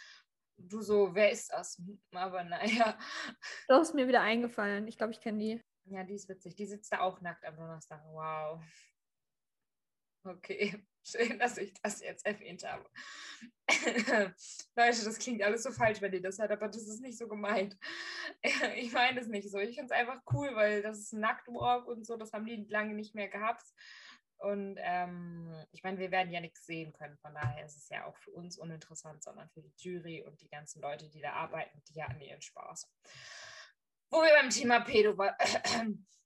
Du so, wer ist das? Aber naja. Doch, ist mir wieder eingefallen. Ich glaube, ich kenne die. Ja, die ist witzig. Die sitzt da auch nackt am Donnerstag. Wow. Okay. Schön, dass ich das jetzt erwähnt habe. Leute, das klingt alles so falsch, wenn ihr das hört, aber das ist nicht so gemeint. Ich meine es nicht so. Ich finde es einfach cool, weil das ist ein Nacktwalk und so, das haben die lange nicht mehr gehabt. Und ähm, ich meine, wir werden ja nichts sehen können, von daher ist es ja auch für uns uninteressant, sondern für die Jury und die ganzen Leute, die da arbeiten, die hatten ihren Spaß. Wo wir beim Thema Pedo waren.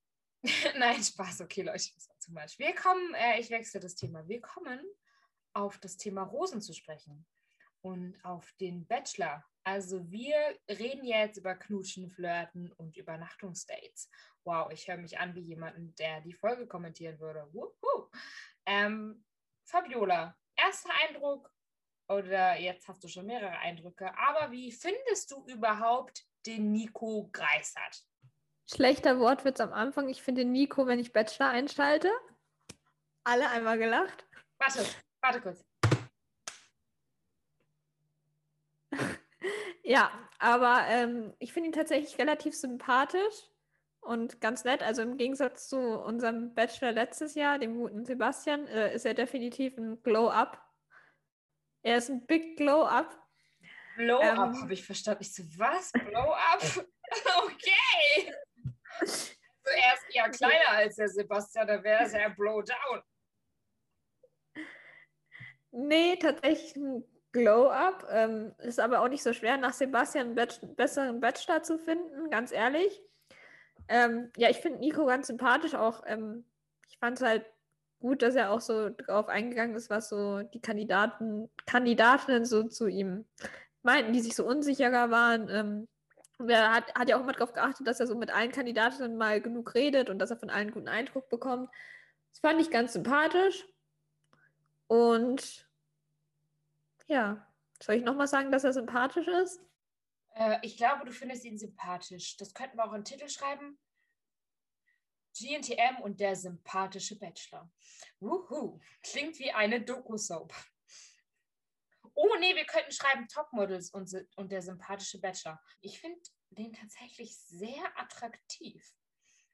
Nein, Spaß, okay, Leute, das war zu much. Wir kommen, äh, ich wechsle das Thema. Wir kommen auf das Thema Rosen zu sprechen und auf den Bachelor. Also wir reden jetzt über Knutschen, Flirten und Übernachtungsdates. Wow, ich höre mich an wie jemanden, der die Folge kommentieren würde. Ähm, Fabiola, erster Eindruck oder jetzt hast du schon mehrere Eindrücke, aber wie findest du überhaupt den Nico Greisert? Schlechter Wortwitz am Anfang. Ich finde Nico, wenn ich Bachelor einschalte. Alle einmal gelacht. Warte, warte kurz. ja, aber ähm, ich finde ihn tatsächlich relativ sympathisch und ganz nett. Also im Gegensatz zu unserem Bachelor letztes Jahr, dem guten Sebastian, äh, ist er definitiv ein Glow-Up. Er ist ein Big Glow-Up. Glow-Up, ähm, habe ich verstanden. Ich so, was? Glow-Up? okay. Also er ist eher kleiner als der Sebastian, da wäre es ja Blowdown. Nee, tatsächlich ein Glow-Up. Ähm, ist aber auch nicht so schwer, nach Sebastian einen besseren Bachelor zu finden, ganz ehrlich. Ähm, ja, ich finde Nico ganz sympathisch auch. Ähm, ich fand es halt gut, dass er auch so drauf eingegangen ist, was so die Kandidaten, Kandidatinnen so zu ihm meinten, die sich so unsicherer waren. Ähm, er hat, hat ja auch immer darauf geachtet, dass er so mit allen Kandidatinnen mal genug redet und dass er von allen einen guten Eindruck bekommt. Das fand ich ganz sympathisch. Und ja, soll ich nochmal sagen, dass er sympathisch ist? Äh, ich glaube, du findest ihn sympathisch. Das könnten wir auch in den Titel schreiben. GNTM und der sympathische Bachelor. Wuhu. Klingt wie eine Doku-Soap. Oh nee, wir könnten schreiben Topmodels und, und der sympathische Bachelor. Ich finde den tatsächlich sehr attraktiv.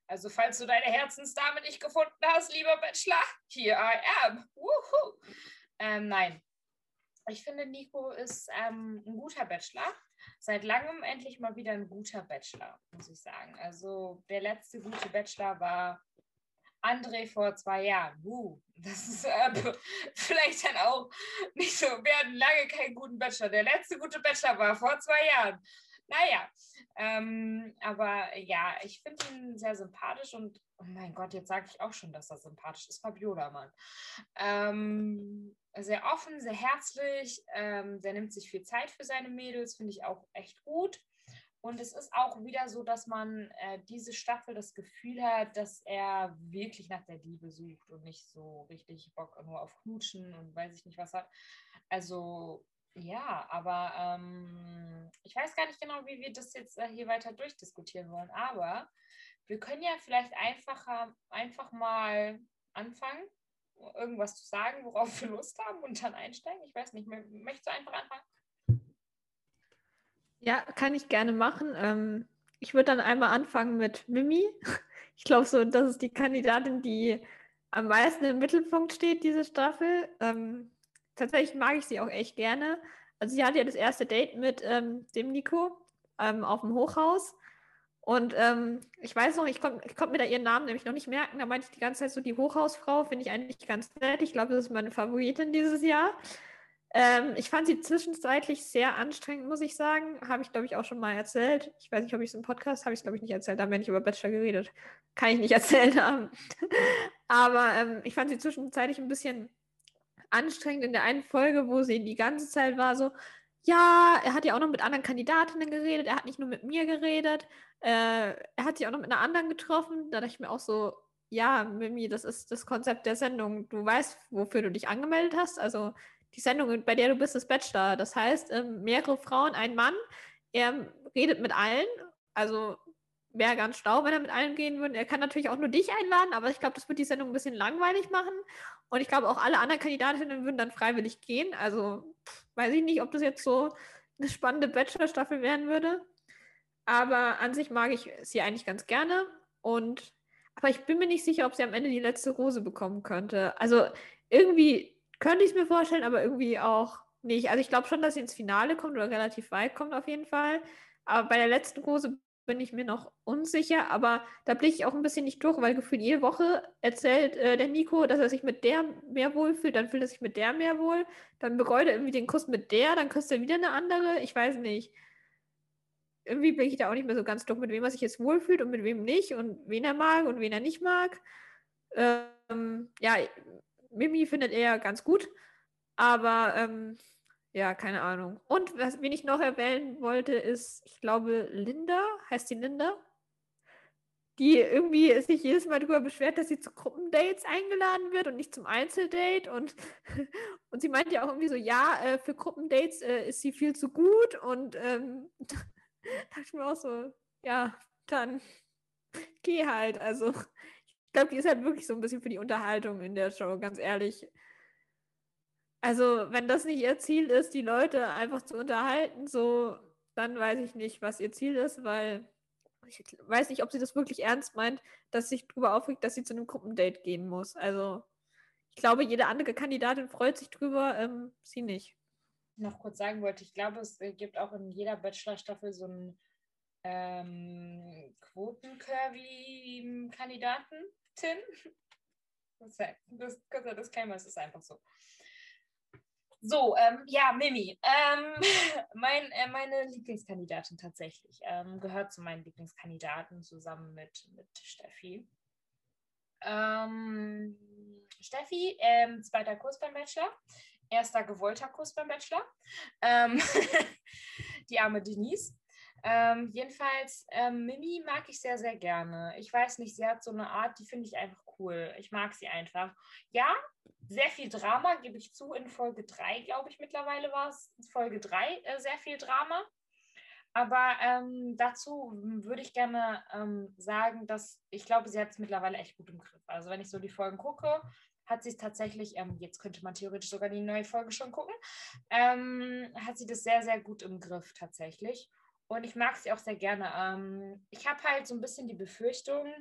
Also falls du deine Herzensdame nicht gefunden hast, lieber Bachelor, here I am. Wuhu. Ähm, nein, ich finde, Nico ist ähm, ein guter Bachelor. Seit langem endlich mal wieder ein guter Bachelor, muss ich sagen. Also der letzte gute Bachelor war André vor zwei Jahren. Uh, das ist äh, vielleicht dann auch nicht so. Wir hatten lange keinen guten Bachelor. Der letzte gute Bachelor war vor zwei Jahren. Naja, ähm, aber ja, ich finde ihn sehr sympathisch und oh mein Gott, jetzt sage ich auch schon, dass er sympathisch ist. Fabiola, Mann. Ähm, sehr offen, sehr herzlich, ähm, der nimmt sich viel Zeit für seine Mädels, finde ich auch echt gut. Und es ist auch wieder so, dass man äh, diese Staffel das Gefühl hat, dass er wirklich nach der Liebe sucht und nicht so richtig Bock nur auf Knutschen und weiß ich nicht was hat. Also ja, aber ähm, ich weiß gar nicht genau, wie wir das jetzt äh, hier weiter durchdiskutieren wollen. Aber wir können ja vielleicht einfacher, einfach mal anfangen, irgendwas zu sagen, worauf wir Lust haben und dann einsteigen. Ich weiß nicht, möchtest du einfach anfangen? Ja, kann ich gerne machen. Ähm, ich würde dann einmal anfangen mit Mimi. Ich glaube so, das ist die Kandidatin, die am meisten im Mittelpunkt steht, diese Staffel. Ähm, tatsächlich mag ich sie auch echt gerne. Also sie hatte ja das erste Date mit ähm, dem Nico ähm, auf dem Hochhaus. Und ähm, ich weiß noch, ich konnte konnt mir da ihren Namen nämlich noch nicht merken. Da meinte ich die ganze Zeit so, die Hochhausfrau finde ich eigentlich ganz nett. Ich glaube, das ist meine Favoritin dieses Jahr. Ähm, ich fand sie zwischenzeitlich sehr anstrengend, muss ich sagen. Habe ich, glaube ich, auch schon mal erzählt. Ich weiß nicht, ob ich es im Podcast habe ich es, glaube ich, nicht erzählt. Da haben wir nicht über Bachelor geredet. Kann ich nicht erzählt haben. Aber ähm, ich fand sie zwischenzeitlich ein bisschen anstrengend in der einen Folge, wo sie die ganze Zeit war so, ja, er hat ja auch noch mit anderen Kandidatinnen geredet, er hat nicht nur mit mir geredet, äh, er hat sich auch noch mit einer anderen getroffen. Da dachte ich mir auch so, ja, Mimi, das ist das Konzept der Sendung. Du weißt, wofür du dich angemeldet hast. Also die Sendung, bei der du bist, ist Bachelor. Das heißt, ähm, mehrere Frauen, ein Mann. Er redet mit allen. Also wäre ganz schlau, wenn er mit allen gehen würde. Er kann natürlich auch nur dich einladen, aber ich glaube, das wird die Sendung ein bisschen langweilig machen. Und ich glaube, auch alle anderen Kandidatinnen würden dann freiwillig gehen. Also weiß ich nicht, ob das jetzt so eine spannende Bachelor-Staffel werden würde. Aber an sich mag ich sie eigentlich ganz gerne. Und aber ich bin mir nicht sicher, ob sie am Ende die letzte Rose bekommen könnte. Also irgendwie könnte ich es mir vorstellen, aber irgendwie auch nicht. Also ich glaube schon, dass sie ins Finale kommt oder relativ weit kommt auf jeden Fall. Aber bei der letzten Rose bin ich mir noch unsicher, aber da blicke ich auch ein bisschen nicht durch, weil gefühlt jede Woche erzählt äh, der Nico, dass er sich mit der mehr wohlfühlt, dann fühlt er sich mit der mehr wohl, dann bereut er irgendwie den Kuss mit der, dann küsst er wieder eine andere, ich weiß nicht. Irgendwie bin ich da auch nicht mehr so ganz durch, mit wem er sich jetzt wohlfühlt und mit wem nicht und wen er mag und wen er nicht mag. Ähm, ja, Mimi findet er ganz gut, aber ähm, ja, keine Ahnung. Und was, wen ich noch erwähnen wollte, ist, ich glaube, Linda, heißt die Linda? Die irgendwie sich jedes Mal darüber beschwert, dass sie zu Gruppendates eingeladen wird und nicht zum Einzeldate. Und, und sie meint ja auch irgendwie so, ja, äh, für Gruppendates äh, ist sie viel zu gut. Und ähm, da dachte ich mir auch so, ja, dann geh halt. Also glaube, die ist halt wirklich so ein bisschen für die Unterhaltung in der Show, ganz ehrlich. Also, wenn das nicht ihr Ziel ist, die Leute einfach zu unterhalten, so, dann weiß ich nicht, was ihr Ziel ist, weil ich weiß nicht, ob sie das wirklich ernst meint, dass sich darüber aufregt, dass sie zu einem Gruppendate gehen muss. Also, ich glaube, jede andere Kandidatin freut sich drüber, ähm, sie nicht. Noch kurz sagen wollte, ich glaube, es gibt auch in jeder Bachelor-Staffel so einen ähm, Quoten-Curvy-Kandidaten. Das, das, das Disclaimer, es ist einfach so. So, ähm, ja, Mimi. Ähm, mein, äh, meine Lieblingskandidatin tatsächlich. Ähm, gehört zu meinen Lieblingskandidaten zusammen mit, mit Steffi. Ähm, Steffi, ähm, zweiter Kurs beim Bachelor. Erster gewollter Kurs beim Bachelor. Ähm, die arme Denise. Ähm, jedenfalls, ähm, Mimi mag ich sehr, sehr gerne. Ich weiß nicht, sie hat so eine Art, die finde ich einfach cool. Ich mag sie einfach. Ja, sehr viel Drama, gebe ich zu. In Folge 3, glaube ich, mittlerweile war es. Folge 3 äh, sehr viel Drama. Aber ähm, dazu würde ich gerne ähm, sagen, dass ich glaube, sie hat es mittlerweile echt gut im Griff. Also wenn ich so die Folgen gucke, hat sie es tatsächlich, ähm, jetzt könnte man theoretisch sogar die neue Folge schon gucken, ähm, hat sie das sehr, sehr gut im Griff tatsächlich. Und ich mag sie auch sehr gerne. Ähm, ich habe halt so ein bisschen die Befürchtung,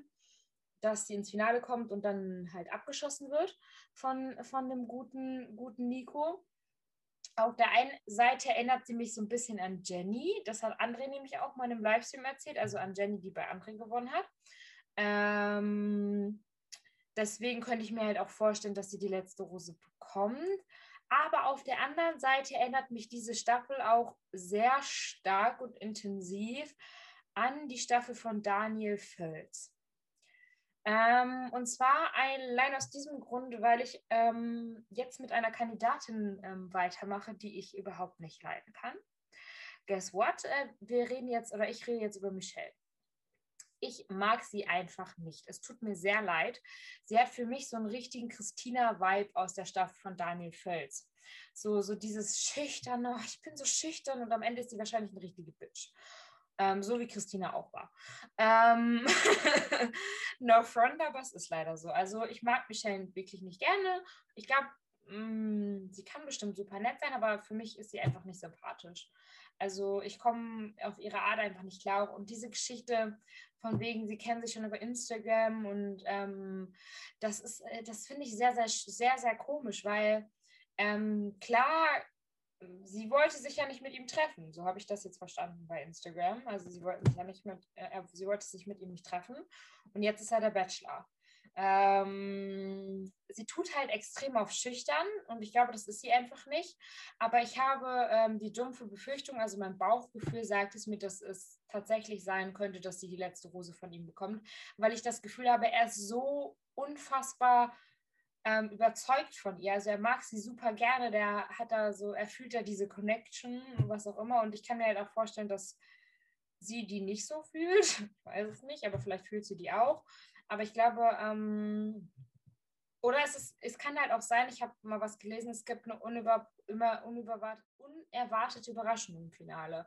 dass sie ins Finale kommt und dann halt abgeschossen wird von, von dem guten, guten Nico. Auf der einen Seite erinnert sie mich so ein bisschen an Jenny. Das hat André nämlich auch mal in einem Livestream erzählt, also an Jenny, die bei André gewonnen hat. Ähm, deswegen könnte ich mir halt auch vorstellen, dass sie die letzte Rose bekommt. Aber auf der anderen Seite erinnert mich diese Staffel auch sehr stark und intensiv an die Staffel von Daniel Völz. Ähm, und zwar allein aus diesem Grund, weil ich ähm, jetzt mit einer Kandidatin ähm, weitermache, die ich überhaupt nicht leiden kann. Guess what? Äh, wir reden jetzt, oder ich rede jetzt über Michelle. Ich mag sie einfach nicht. Es tut mir sehr leid. Sie hat für mich so einen richtigen Christina-Vibe aus der Staffel von Daniel Völz. So, so dieses schüchterne, oh, ich bin so schüchtern und am Ende ist sie wahrscheinlich eine richtige Bitch. Ähm, so wie Christina auch war. Ähm no front, aber es ist leider so. Also ich mag Michelle wirklich nicht gerne. Ich glaube, mm, sie kann bestimmt super nett sein, aber für mich ist sie einfach nicht sympathisch. Also ich komme auf ihre Art einfach nicht klar. Und diese Geschichte von wegen, sie kennen sich schon über Instagram und ähm, das ist, äh, das finde ich sehr, sehr, sehr, sehr komisch, weil ähm, klar sie wollte sich ja nicht mit ihm treffen. So habe ich das jetzt verstanden bei Instagram. Also sie wollten sich ja nicht mit, äh, sie wollte sich mit ihm nicht treffen. Und jetzt ist er der Bachelor. Ähm, sie tut halt extrem auf schüchtern und ich glaube, das ist sie einfach nicht. Aber ich habe ähm, die dumpfe Befürchtung, also mein Bauchgefühl sagt es mir, dass es tatsächlich sein könnte, dass sie die letzte Rose von ihm bekommt, weil ich das Gefühl habe, er ist so unfassbar ähm, überzeugt von ihr. Also er mag sie super gerne, der hat da so, er fühlt da diese Connection, was auch immer. Und ich kann mir halt auch vorstellen, dass sie die nicht so fühlt. Ich weiß es nicht, aber vielleicht fühlt sie die auch. Aber ich glaube, ähm, oder es, ist, es kann halt auch sein, ich habe mal was gelesen, es gibt eine unüber, immer unerwartete Überraschung im Finale.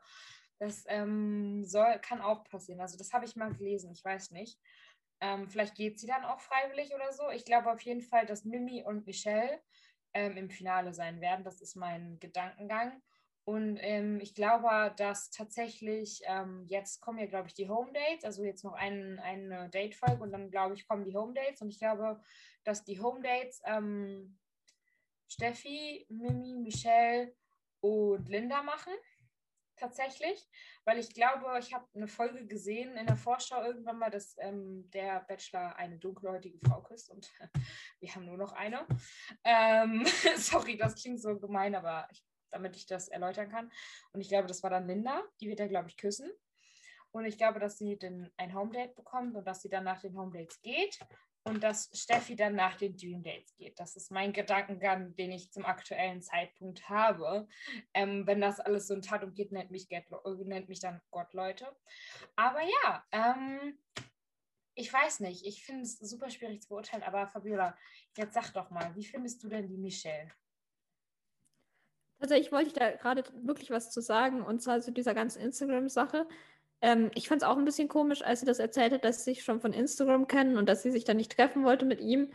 Das ähm, soll, kann auch passieren. Also das habe ich mal gelesen, ich weiß nicht. Ähm, vielleicht geht sie dann auch freiwillig oder so. Ich glaube auf jeden Fall, dass Mimi und Michelle ähm, im Finale sein werden. Das ist mein Gedankengang. Und ähm, ich glaube, dass tatsächlich ähm, jetzt kommen ja, glaube ich, die Home Dates, also jetzt noch ein, eine Date-Folge und dann, glaube ich, kommen die Home Dates. Und ich glaube, dass die Home Dates ähm, Steffi, Mimi, Michelle und Linda machen tatsächlich, weil ich glaube, ich habe eine Folge gesehen in der Vorschau irgendwann mal, dass ähm, der Bachelor eine dunkelhäutige Frau küsst und wir haben nur noch eine. Ähm, sorry, das klingt so gemein, aber ich, damit ich das erläutern kann. Und ich glaube, das war dann Linda, die wird er, glaube ich, küssen. Und ich glaube, dass sie dann ein Home Date bekommt und dass sie dann nach den Home Dates geht und dass Steffi dann nach den Dream Dates geht. Das ist mein Gedankengang, den ich zum aktuellen Zeitpunkt habe. Ähm, wenn das alles so in Tat umgeht, nennt mich, Get, nennt mich dann Gott, Leute. Aber ja, ähm, ich weiß nicht. Ich finde es super schwierig zu beurteilen, aber Fabiola, jetzt sag doch mal, wie findest du denn die Michelle? Tatsächlich wollte ich da gerade wirklich was zu sagen, und zwar zu dieser ganzen Instagram-Sache. Ähm, ich fand es auch ein bisschen komisch, als sie das erzählt hat, dass sie sich schon von Instagram kennen und dass sie sich dann nicht treffen wollte mit ihm.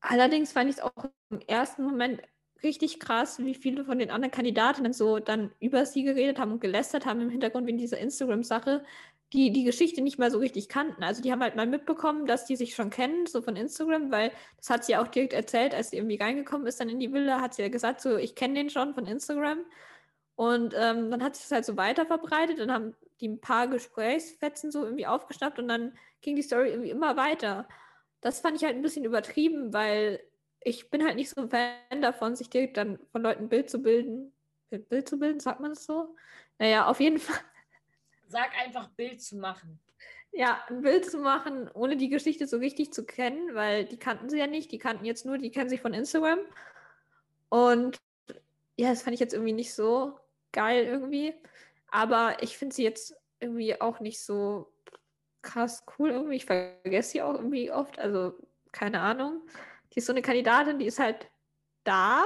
Allerdings fand ich es auch im ersten Moment richtig krass, wie viele von den anderen Kandidatinnen so dann über sie geredet haben und gelästert haben im Hintergrund wegen dieser Instagram-Sache, die die Geschichte nicht mal so richtig kannten. Also die haben halt mal mitbekommen, dass die sich schon kennen, so von Instagram, weil das hat sie auch direkt erzählt, als sie irgendwie reingekommen ist dann in die Villa, hat sie ja gesagt, so ich kenne den schon von Instagram. Und ähm, dann hat sich das halt so weiter verbreitet, dann haben die ein paar Gesprächsfetzen so irgendwie aufgeschnappt und dann ging die Story irgendwie immer weiter. Das fand ich halt ein bisschen übertrieben, weil ich bin halt nicht so ein Fan davon, sich direkt dann von Leuten ein Bild zu bilden. Bild zu bilden, sagt man das so? Naja, auf jeden Fall. Sag einfach Bild zu machen. Ja, ein Bild zu machen, ohne die Geschichte so richtig zu kennen, weil die kannten sie ja nicht, die kannten jetzt nur, die kennen sich von Instagram. Und ja, das fand ich jetzt irgendwie nicht so geil irgendwie. Aber ich finde sie jetzt irgendwie auch nicht so krass cool irgendwie. Ich vergesse sie auch irgendwie oft. Also, keine Ahnung. Die ist so eine Kandidatin, die ist halt da.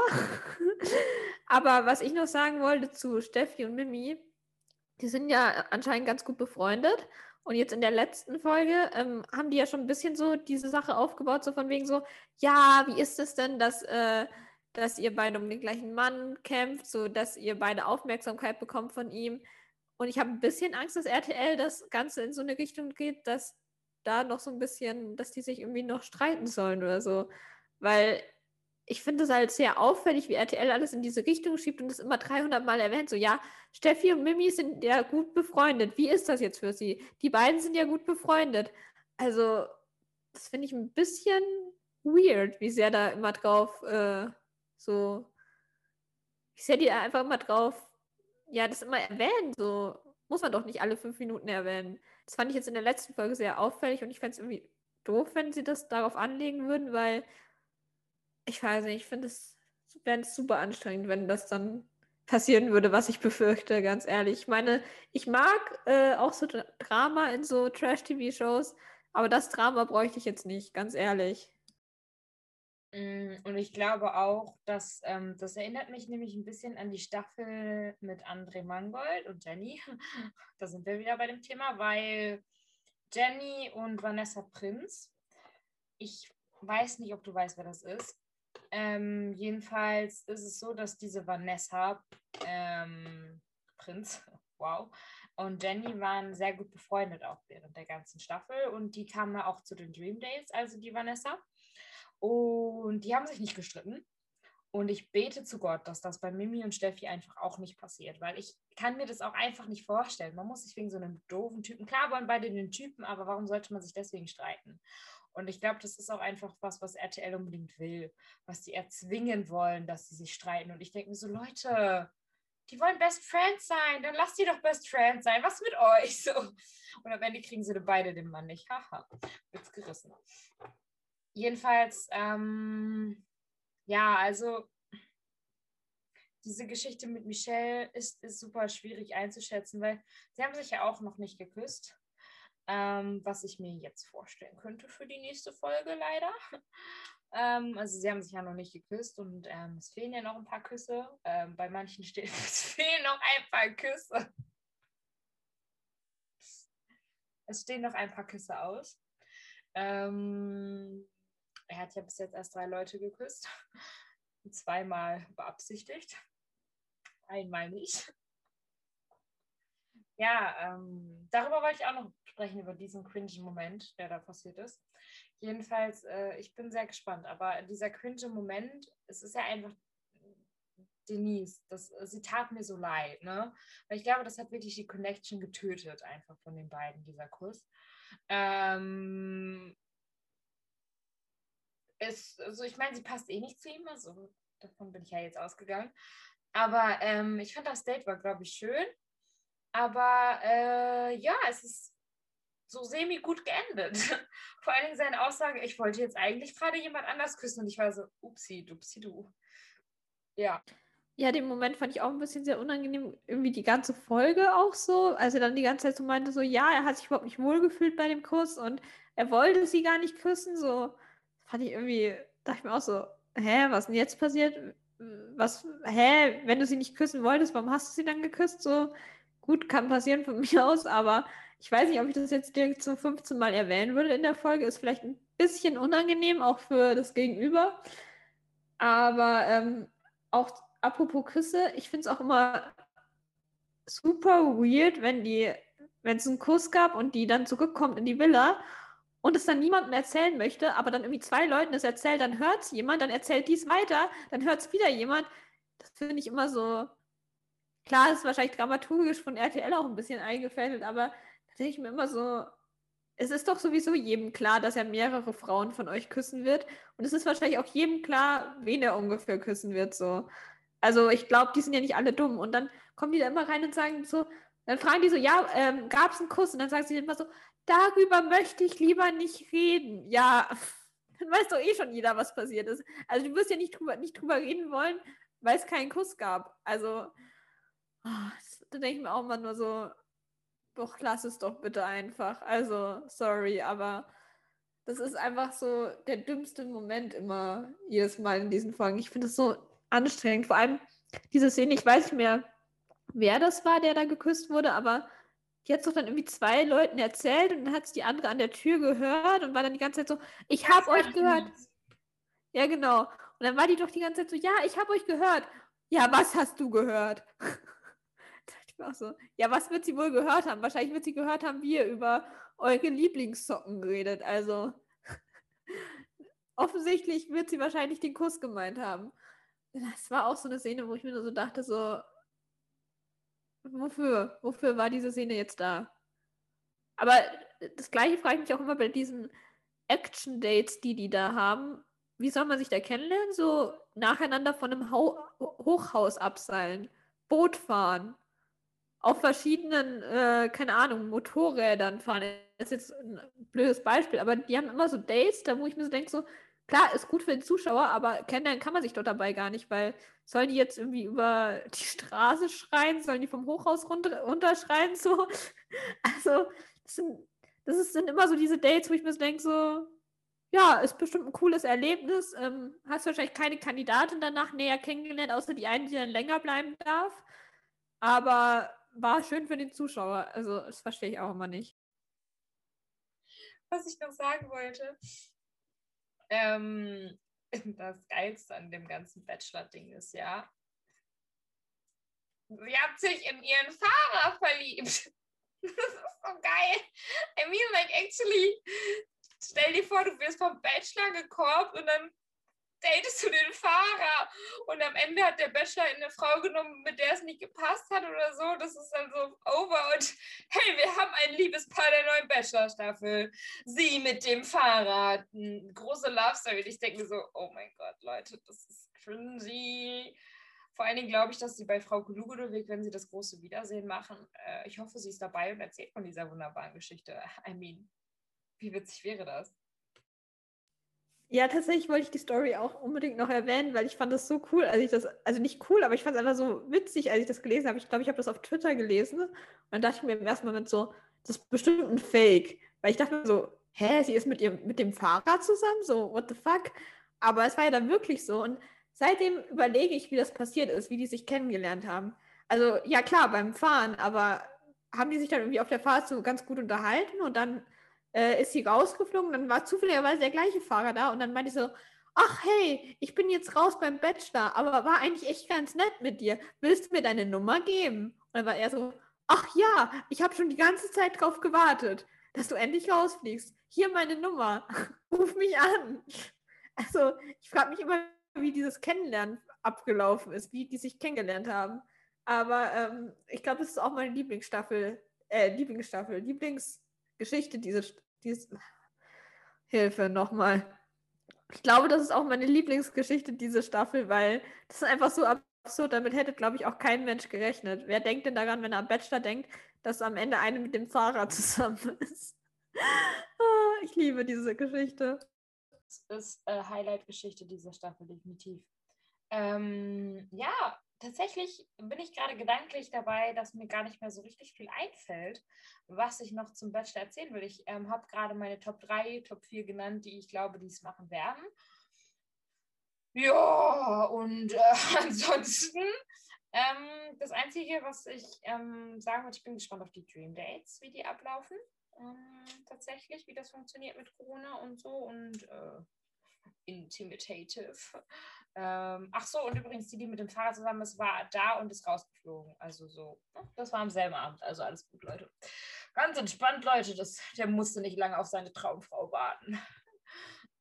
Aber was ich noch sagen wollte zu Steffi und Mimi, die sind ja anscheinend ganz gut befreundet. Und jetzt in der letzten Folge ähm, haben die ja schon ein bisschen so diese Sache aufgebaut, so von wegen so, ja, wie ist es denn, dass, äh, dass ihr beide um den gleichen Mann kämpft, so dass ihr beide Aufmerksamkeit bekommt von ihm. Und ich habe ein bisschen Angst, dass RTL das Ganze in so eine Richtung geht, dass da noch so ein bisschen, dass die sich irgendwie noch streiten sollen oder so. Weil ich finde es halt sehr auffällig, wie RTL alles in diese Richtung schiebt und es immer 300 Mal erwähnt. So, ja, Steffi und Mimi sind ja gut befreundet. Wie ist das jetzt für sie? Die beiden sind ja gut befreundet. Also, das finde ich ein bisschen weird, wie sehr da immer drauf äh, so, wie sehr die da einfach immer drauf, ja, das immer erwähnen. So, muss man doch nicht alle fünf Minuten erwähnen. Das fand ich jetzt in der letzten Folge sehr auffällig und ich fände es irgendwie doof, wenn sie das darauf anlegen würden, weil ich weiß nicht, ich finde es wäre super anstrengend, wenn das dann passieren würde, was ich befürchte, ganz ehrlich. Ich meine, ich mag äh, auch so Drama in so Trash-TV-Shows, aber das Drama bräuchte ich jetzt nicht, ganz ehrlich. Mm, und ich glaube auch, dass ähm, das erinnert mich nämlich ein bisschen an die Staffel mit André Mangold und Jenny. da sind wir wieder bei dem Thema, weil Jenny und Vanessa Prinz, ich weiß nicht, ob du weißt, wer das ist. Ähm, jedenfalls ist es so, dass diese Vanessa ähm, Prinz, wow, und Jenny waren sehr gut befreundet auch während der ganzen Staffel und die kamen auch zu den Dream Days, also die Vanessa. Und die haben sich nicht gestritten. Und ich bete zu Gott, dass das bei Mimi und Steffi einfach auch nicht passiert, weil ich kann mir das auch einfach nicht vorstellen. Man muss sich wegen so einem doofen Typen, klar wollen beide den Typen, aber warum sollte man sich deswegen streiten? Und ich glaube, das ist auch einfach was, was RTL unbedingt will, was die erzwingen wollen, dass sie sich streiten. Und ich denke mir so, Leute, die wollen Best Friends sein, dann lasst die doch Best Friends sein. Was mit euch? So. Und am Ende kriegen sie beide den Mann nicht. Haha, wird's gerissen. Jedenfalls, ähm, ja, also diese Geschichte mit Michelle ist, ist super schwierig einzuschätzen, weil sie haben sich ja auch noch nicht geküsst ähm, was ich mir jetzt vorstellen könnte für die nächste Folge leider. Ähm, also sie haben sich ja noch nicht geküsst und ähm, es fehlen ja noch ein paar Küsse. Ähm, bei manchen steht, es fehlen noch ein paar Küsse. Es stehen noch ein paar Küsse aus. Ähm, er hat ja bis jetzt erst drei Leute geküsst. Zweimal beabsichtigt. Einmal nicht. Ja, ähm, darüber wollte ich auch noch sprechen, über diesen cringe Moment, der da passiert ist. Jedenfalls, äh, ich bin sehr gespannt, aber dieser cringe Moment, es ist ja einfach Denise, das, sie tat mir so leid, ne? Weil ich glaube, das hat wirklich die Connection getötet, einfach von den beiden, dieser Kuss. Ähm, es, also ich meine, sie passt eh nicht zu ihm, also davon bin ich ja jetzt ausgegangen. Aber ähm, ich fand das Date war, glaube ich, schön. Aber äh, ja, es ist so semi gut geendet. Vor allen Dingen seine Aussage, ich wollte jetzt eigentlich gerade jemand anders küssen und ich war so, upsi, dupsi, du. Ja. Ja, den Moment fand ich auch ein bisschen sehr unangenehm, irgendwie die ganze Folge auch so. Also dann die ganze Zeit so meinte, so ja, er hat sich überhaupt nicht wohlgefühlt bei dem Kuss und er wollte sie gar nicht küssen. So fand ich irgendwie, dachte ich mir auch so, hä, was denn jetzt passiert? Was, hä, wenn du sie nicht küssen wolltest, warum hast du sie dann geküsst? So, gut, kann passieren von mir aus, aber ich weiß nicht, ob ich das jetzt direkt zum 15 Mal erwähnen würde in der Folge. Ist vielleicht ein bisschen unangenehm, auch für das Gegenüber. Aber ähm, auch apropos Küsse, ich finde es auch immer super weird, wenn die, wenn es einen Kuss gab und die dann zurückkommt in die Villa und es dann niemandem erzählen möchte, aber dann irgendwie zwei Leuten es erzählt, dann hört es jemand, dann erzählt dies weiter, dann hört es wieder jemand. Das finde ich immer so, Klar, ist wahrscheinlich dramaturgisch von RTL auch ein bisschen eingefädelt, aber da denke ich mir immer so, es ist doch sowieso jedem klar, dass er mehrere Frauen von euch küssen wird. Und es ist wahrscheinlich auch jedem klar, wen er ungefähr küssen wird. So. Also ich glaube, die sind ja nicht alle dumm. Und dann kommen die da immer rein und sagen so, dann fragen die so, ja, ähm, gab es einen Kuss? Und dann sagen sie immer so, darüber möchte ich lieber nicht reden. Ja, dann weiß doch eh schon jeder, was passiert ist. Also du wirst ja nicht drüber, nicht drüber reden wollen, weil es keinen Kuss gab. Also Oh, da denke ich mir auch immer nur so, Doch, lass es doch bitte einfach. Also, sorry, aber das ist einfach so der dümmste Moment immer jedes Mal in diesen Folgen. Ich finde es so anstrengend. Vor allem diese Szene, ich weiß nicht mehr, wer das war, der da geküsst wurde, aber die hat es doch dann irgendwie zwei Leuten erzählt und dann hat es die andere an der Tür gehört und war dann die ganze Zeit so, ich habe euch gehört. Ja, genau. Und dann war die doch die ganze Zeit so, ja, ich habe euch gehört. Ja, was hast du gehört? ich war so, ja, was wird sie wohl gehört haben? Wahrscheinlich wird sie gehört haben, wie ihr über eure Lieblingssocken redet. Also offensichtlich wird sie wahrscheinlich den Kuss gemeint haben. Das war auch so eine Szene, wo ich mir nur so dachte, so, wofür? Wofür war diese Szene jetzt da? Aber das gleiche frage ich mich auch immer bei diesen Action-Dates, die die da haben. Wie soll man sich da kennenlernen? So nacheinander von einem Hau Hochhaus abseilen, Boot fahren, auf verschiedenen, äh, keine Ahnung, Motorrädern fahren. Das ist jetzt ein blödes Beispiel, aber die haben immer so Dates, da wo ich mir so denke, so, klar, ist gut für den Zuschauer, aber kennenlernen kann man sich dort dabei gar nicht, weil sollen die jetzt irgendwie über die Straße schreien, sollen die vom Hochhaus runter, runterschreien, so. Also, das sind, das ist, sind immer so diese Dates, wo ich mir so denke, so, ja, ist bestimmt ein cooles Erlebnis. Ähm, hast wahrscheinlich keine Kandidatin danach näher kennengelernt, außer die eine, die dann länger bleiben darf. Aber war schön für den Zuschauer. Also, das verstehe ich auch immer nicht. Was ich noch sagen wollte, ähm, das Geilste an dem ganzen Bachelor-Ding ist ja, sie hat sich in ihren Fahrer verliebt. Das ist so geil. I mean, like, actually, stell dir vor, du wirst vom Bachelor gekorbt und dann datest du den Fahrer und am Ende hat der Bachelor eine Frau genommen, mit der es nicht gepasst hat oder so. Das ist dann so over und hey, wir haben ein Liebespaar der neuen Bachelor-Staffel. Sie mit dem Fahrrad. Eine große Love Story. Ich denke mir so, oh mein Gott, Leute, das ist cringy. Vor allen Dingen glaube ich, dass sie bei Frau Ludwig, wenn sie das große Wiedersehen machen, äh, ich hoffe, sie ist dabei und erzählt von dieser wunderbaren Geschichte. I mean, wie witzig wäre das? Ja, tatsächlich wollte ich die Story auch unbedingt noch erwähnen, weil ich fand das so cool, als ich das, also nicht cool, aber ich fand es einfach so witzig, als ich das gelesen habe. Ich glaube, ich habe das auf Twitter gelesen und dann dachte ich mir im ersten Moment so, das ist bestimmt ein Fake. Weil ich dachte mir so, hä, sie ist mit ihrem, mit dem Fahrrad zusammen? So, what the fuck? Aber es war ja dann wirklich so. Und seitdem überlege ich, wie das passiert ist, wie die sich kennengelernt haben. Also, ja klar, beim Fahren, aber haben die sich dann irgendwie auf der Fahrt so ganz gut unterhalten und dann äh, ist sie rausgeflogen, dann war zufälligerweise der gleiche Fahrer da und dann meinte ich so, ach hey, ich bin jetzt raus beim Bachelor, aber war eigentlich echt ganz nett mit dir. Willst du mir deine Nummer geben? Und dann war er so, ach ja, ich habe schon die ganze Zeit drauf gewartet, dass du endlich rausfliegst. Hier meine Nummer, ruf mich an. Also ich frage mich immer, wie dieses Kennenlernen abgelaufen ist, wie die sich kennengelernt haben. Aber ähm, ich glaube, das ist auch meine Lieblingsstaffel, äh, Lieblingsstaffel, Lieblingsgeschichte, diese, diese Hilfe nochmal. Ich glaube, das ist auch meine Lieblingsgeschichte, diese Staffel, weil das ist einfach so absurd. Damit hätte, glaube ich, auch kein Mensch gerechnet. Wer denkt denn daran, wenn er am Bachelor denkt, dass am Ende eine mit dem Fahrrad zusammen ist? Ah, ich liebe diese Geschichte. Das ist äh, Highlight-Geschichte dieser Staffel, definitiv. Ähm, ja, tatsächlich bin ich gerade gedanklich dabei, dass mir gar nicht mehr so richtig viel einfällt, was ich noch zum Bachelor erzählen will. Ich ähm, habe gerade meine Top 3, Top 4 genannt, die ich glaube, die es machen werden. Ja, und äh, ansonsten, ähm, das Einzige, was ich ähm, sagen würde, ich bin gespannt auf die Dream Dates, wie die ablaufen. Ähm, tatsächlich, wie das funktioniert mit Corona und so und äh, intimidative. Ähm, ach so, und übrigens, die, die mit dem Fahrrad zusammen ist, war da und ist rausgeflogen. Also so, ne? das war am selben Abend. Also alles gut, Leute. Ganz entspannt, Leute. Das, der musste nicht lange auf seine Traumfrau warten.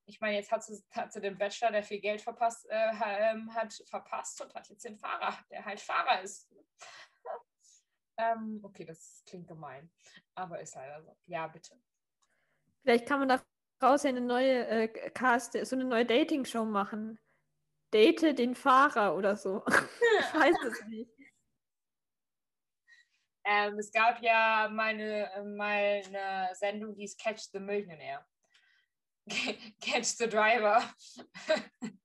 Ich meine, jetzt hat sie, hat sie den Bachelor, der viel Geld verpasst, äh, ähm, hat verpasst und hat jetzt den Fahrer, der halt Fahrer ist. ähm, okay, das klingt gemein, aber ist leider so. Ja, bitte. Vielleicht kann man daraus ja eine neue äh, Cast, so eine neue Dating-Show machen date den Fahrer oder so. ich weiß es nicht. Ähm, es gab ja meine, äh, mal eine Sendung, die ist Catch the Millionaire. Catch the Driver.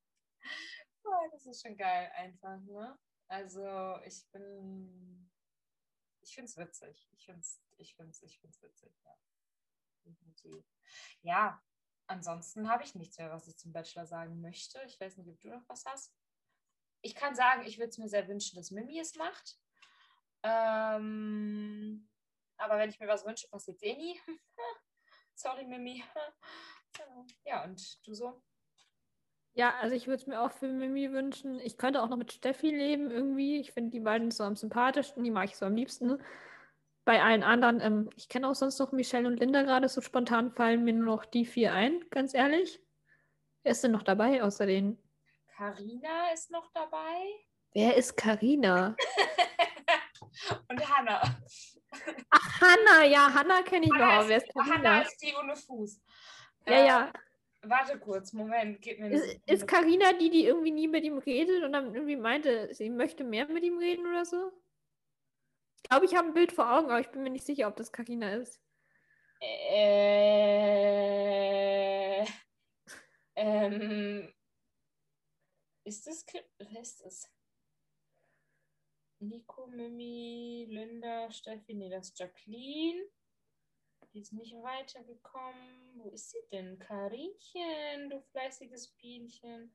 oh, das ist schon geil einfach, ne? Also ich bin, ich find's witzig. Ich finde es ich find's, ich find's witzig, ja. Ja, ansonsten habe ich nichts mehr, was ich zum Bachelor sagen möchte. Ich weiß nicht, ob du noch was hast. Ich kann sagen, ich würde es mir sehr wünschen, dass Mimi es macht. Ähm, aber wenn ich mir was wünsche, passiert eh nie. Sorry, Mimi. ja, und du so? Ja, also ich würde es mir auch für Mimi wünschen. Ich könnte auch noch mit Steffi leben irgendwie. Ich finde die beiden so am sympathischsten, die mag ich so am liebsten. Bei allen anderen, ähm, ich kenne auch sonst noch Michelle und Linda gerade, so spontan fallen mir nur noch die vier ein, ganz ehrlich. Wer ist denn noch dabei außer denen? Carina ist noch dabei. Wer ist Carina? und Hanna. Ach, Hanna, ja, Hanna kenne ich Hanna noch. Ist, Wer ist Carina? Hanna ist die ohne Fuß. Ja, äh, ja. Warte kurz, Moment, gib mir Ist, ist Carina die, die irgendwie nie mit ihm redet und dann irgendwie meinte, sie möchte mehr mit ihm reden oder so? Ich glaube, ich habe ein Bild vor Augen, aber ich bin mir nicht sicher, ob das Karina ist. Äh, ähm, ist das, wer ist das? Nico, Mimi, Linda, Steffi, nee, das ist Jacqueline. Die ist nicht weitergekommen. Wo ist sie denn? Karinchen, du fleißiges Bienchen.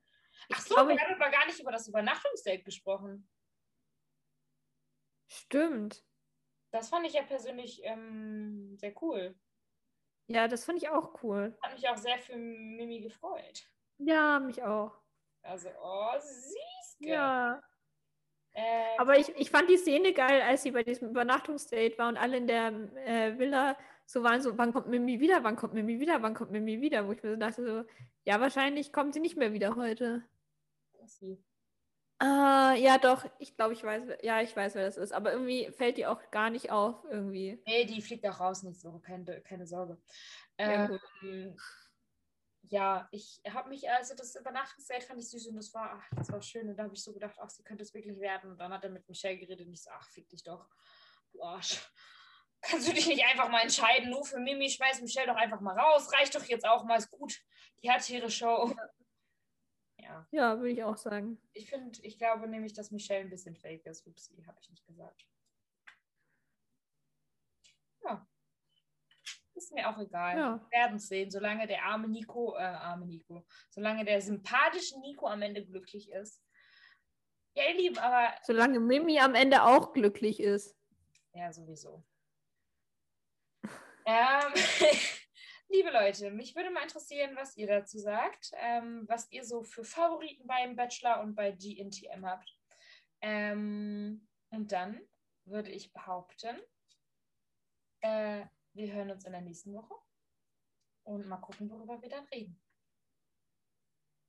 Ach so, wir haben aber gar nicht über das Übernachtungsdate gesprochen. Stimmt. Das fand ich ja persönlich ähm, sehr cool. Ja, das fand ich auch cool. Hat mich auch sehr für Mimi gefreut. Ja, mich auch. Also, oh, süß. Ja. Äh, Aber ich, ich fand die Szene geil, als sie bei diesem Übernachtungsdate war und alle in der äh, Villa so waren so, wann kommt Mimi wieder, wann kommt Mimi wieder, wann kommt Mimi wieder, wo ich mir so dachte so, ja, wahrscheinlich kommt sie nicht mehr wieder heute. Sie. Ah, ja, doch. Ich glaube, ich weiß, ja, ich weiß, wer das ist. Aber irgendwie fällt die auch gar nicht auf, irgendwie. Nee, die fliegt auch raus nächste Woche, keine, keine Sorge. Ja, ähm, ja ich habe mich, also das Übernachtungsdate fand ich süß und das war, ach, das war schön. Und da habe ich so gedacht, ach, sie könnte es wirklich werden. Und dann hat er mit Michelle geredet und ich so, ach, fick dich doch, du Arsch. Kannst du dich nicht einfach mal entscheiden, nur für Mimi, schmeiß Michelle doch einfach mal raus. Reicht doch jetzt auch mal, ist gut. Die hat ihre Show. Ja. Ja, ja würde ich auch sagen. Ich finde, ich glaube nämlich, dass Michelle ein bisschen fake ist. Upsi, habe ich nicht gesagt. Ja. Ist mir auch egal. Ja. Wir werden es sehen, solange der arme Nico, äh, arme Nico, solange der sympathische Nico am Ende glücklich ist. Ja, ihr Lieben, aber. Solange Mimi am Ende auch glücklich ist. Ja, sowieso. ähm, Liebe Leute, mich würde mal interessieren, was ihr dazu sagt, ähm, was ihr so für Favoriten beim Bachelor und bei GNTM habt. Ähm, und dann würde ich behaupten, äh, wir hören uns in der nächsten Woche und mal gucken, worüber wir dann reden.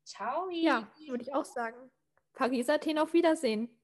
Ciao. Ja, würde ich auch sagen. Paris Athen auf Wiedersehen.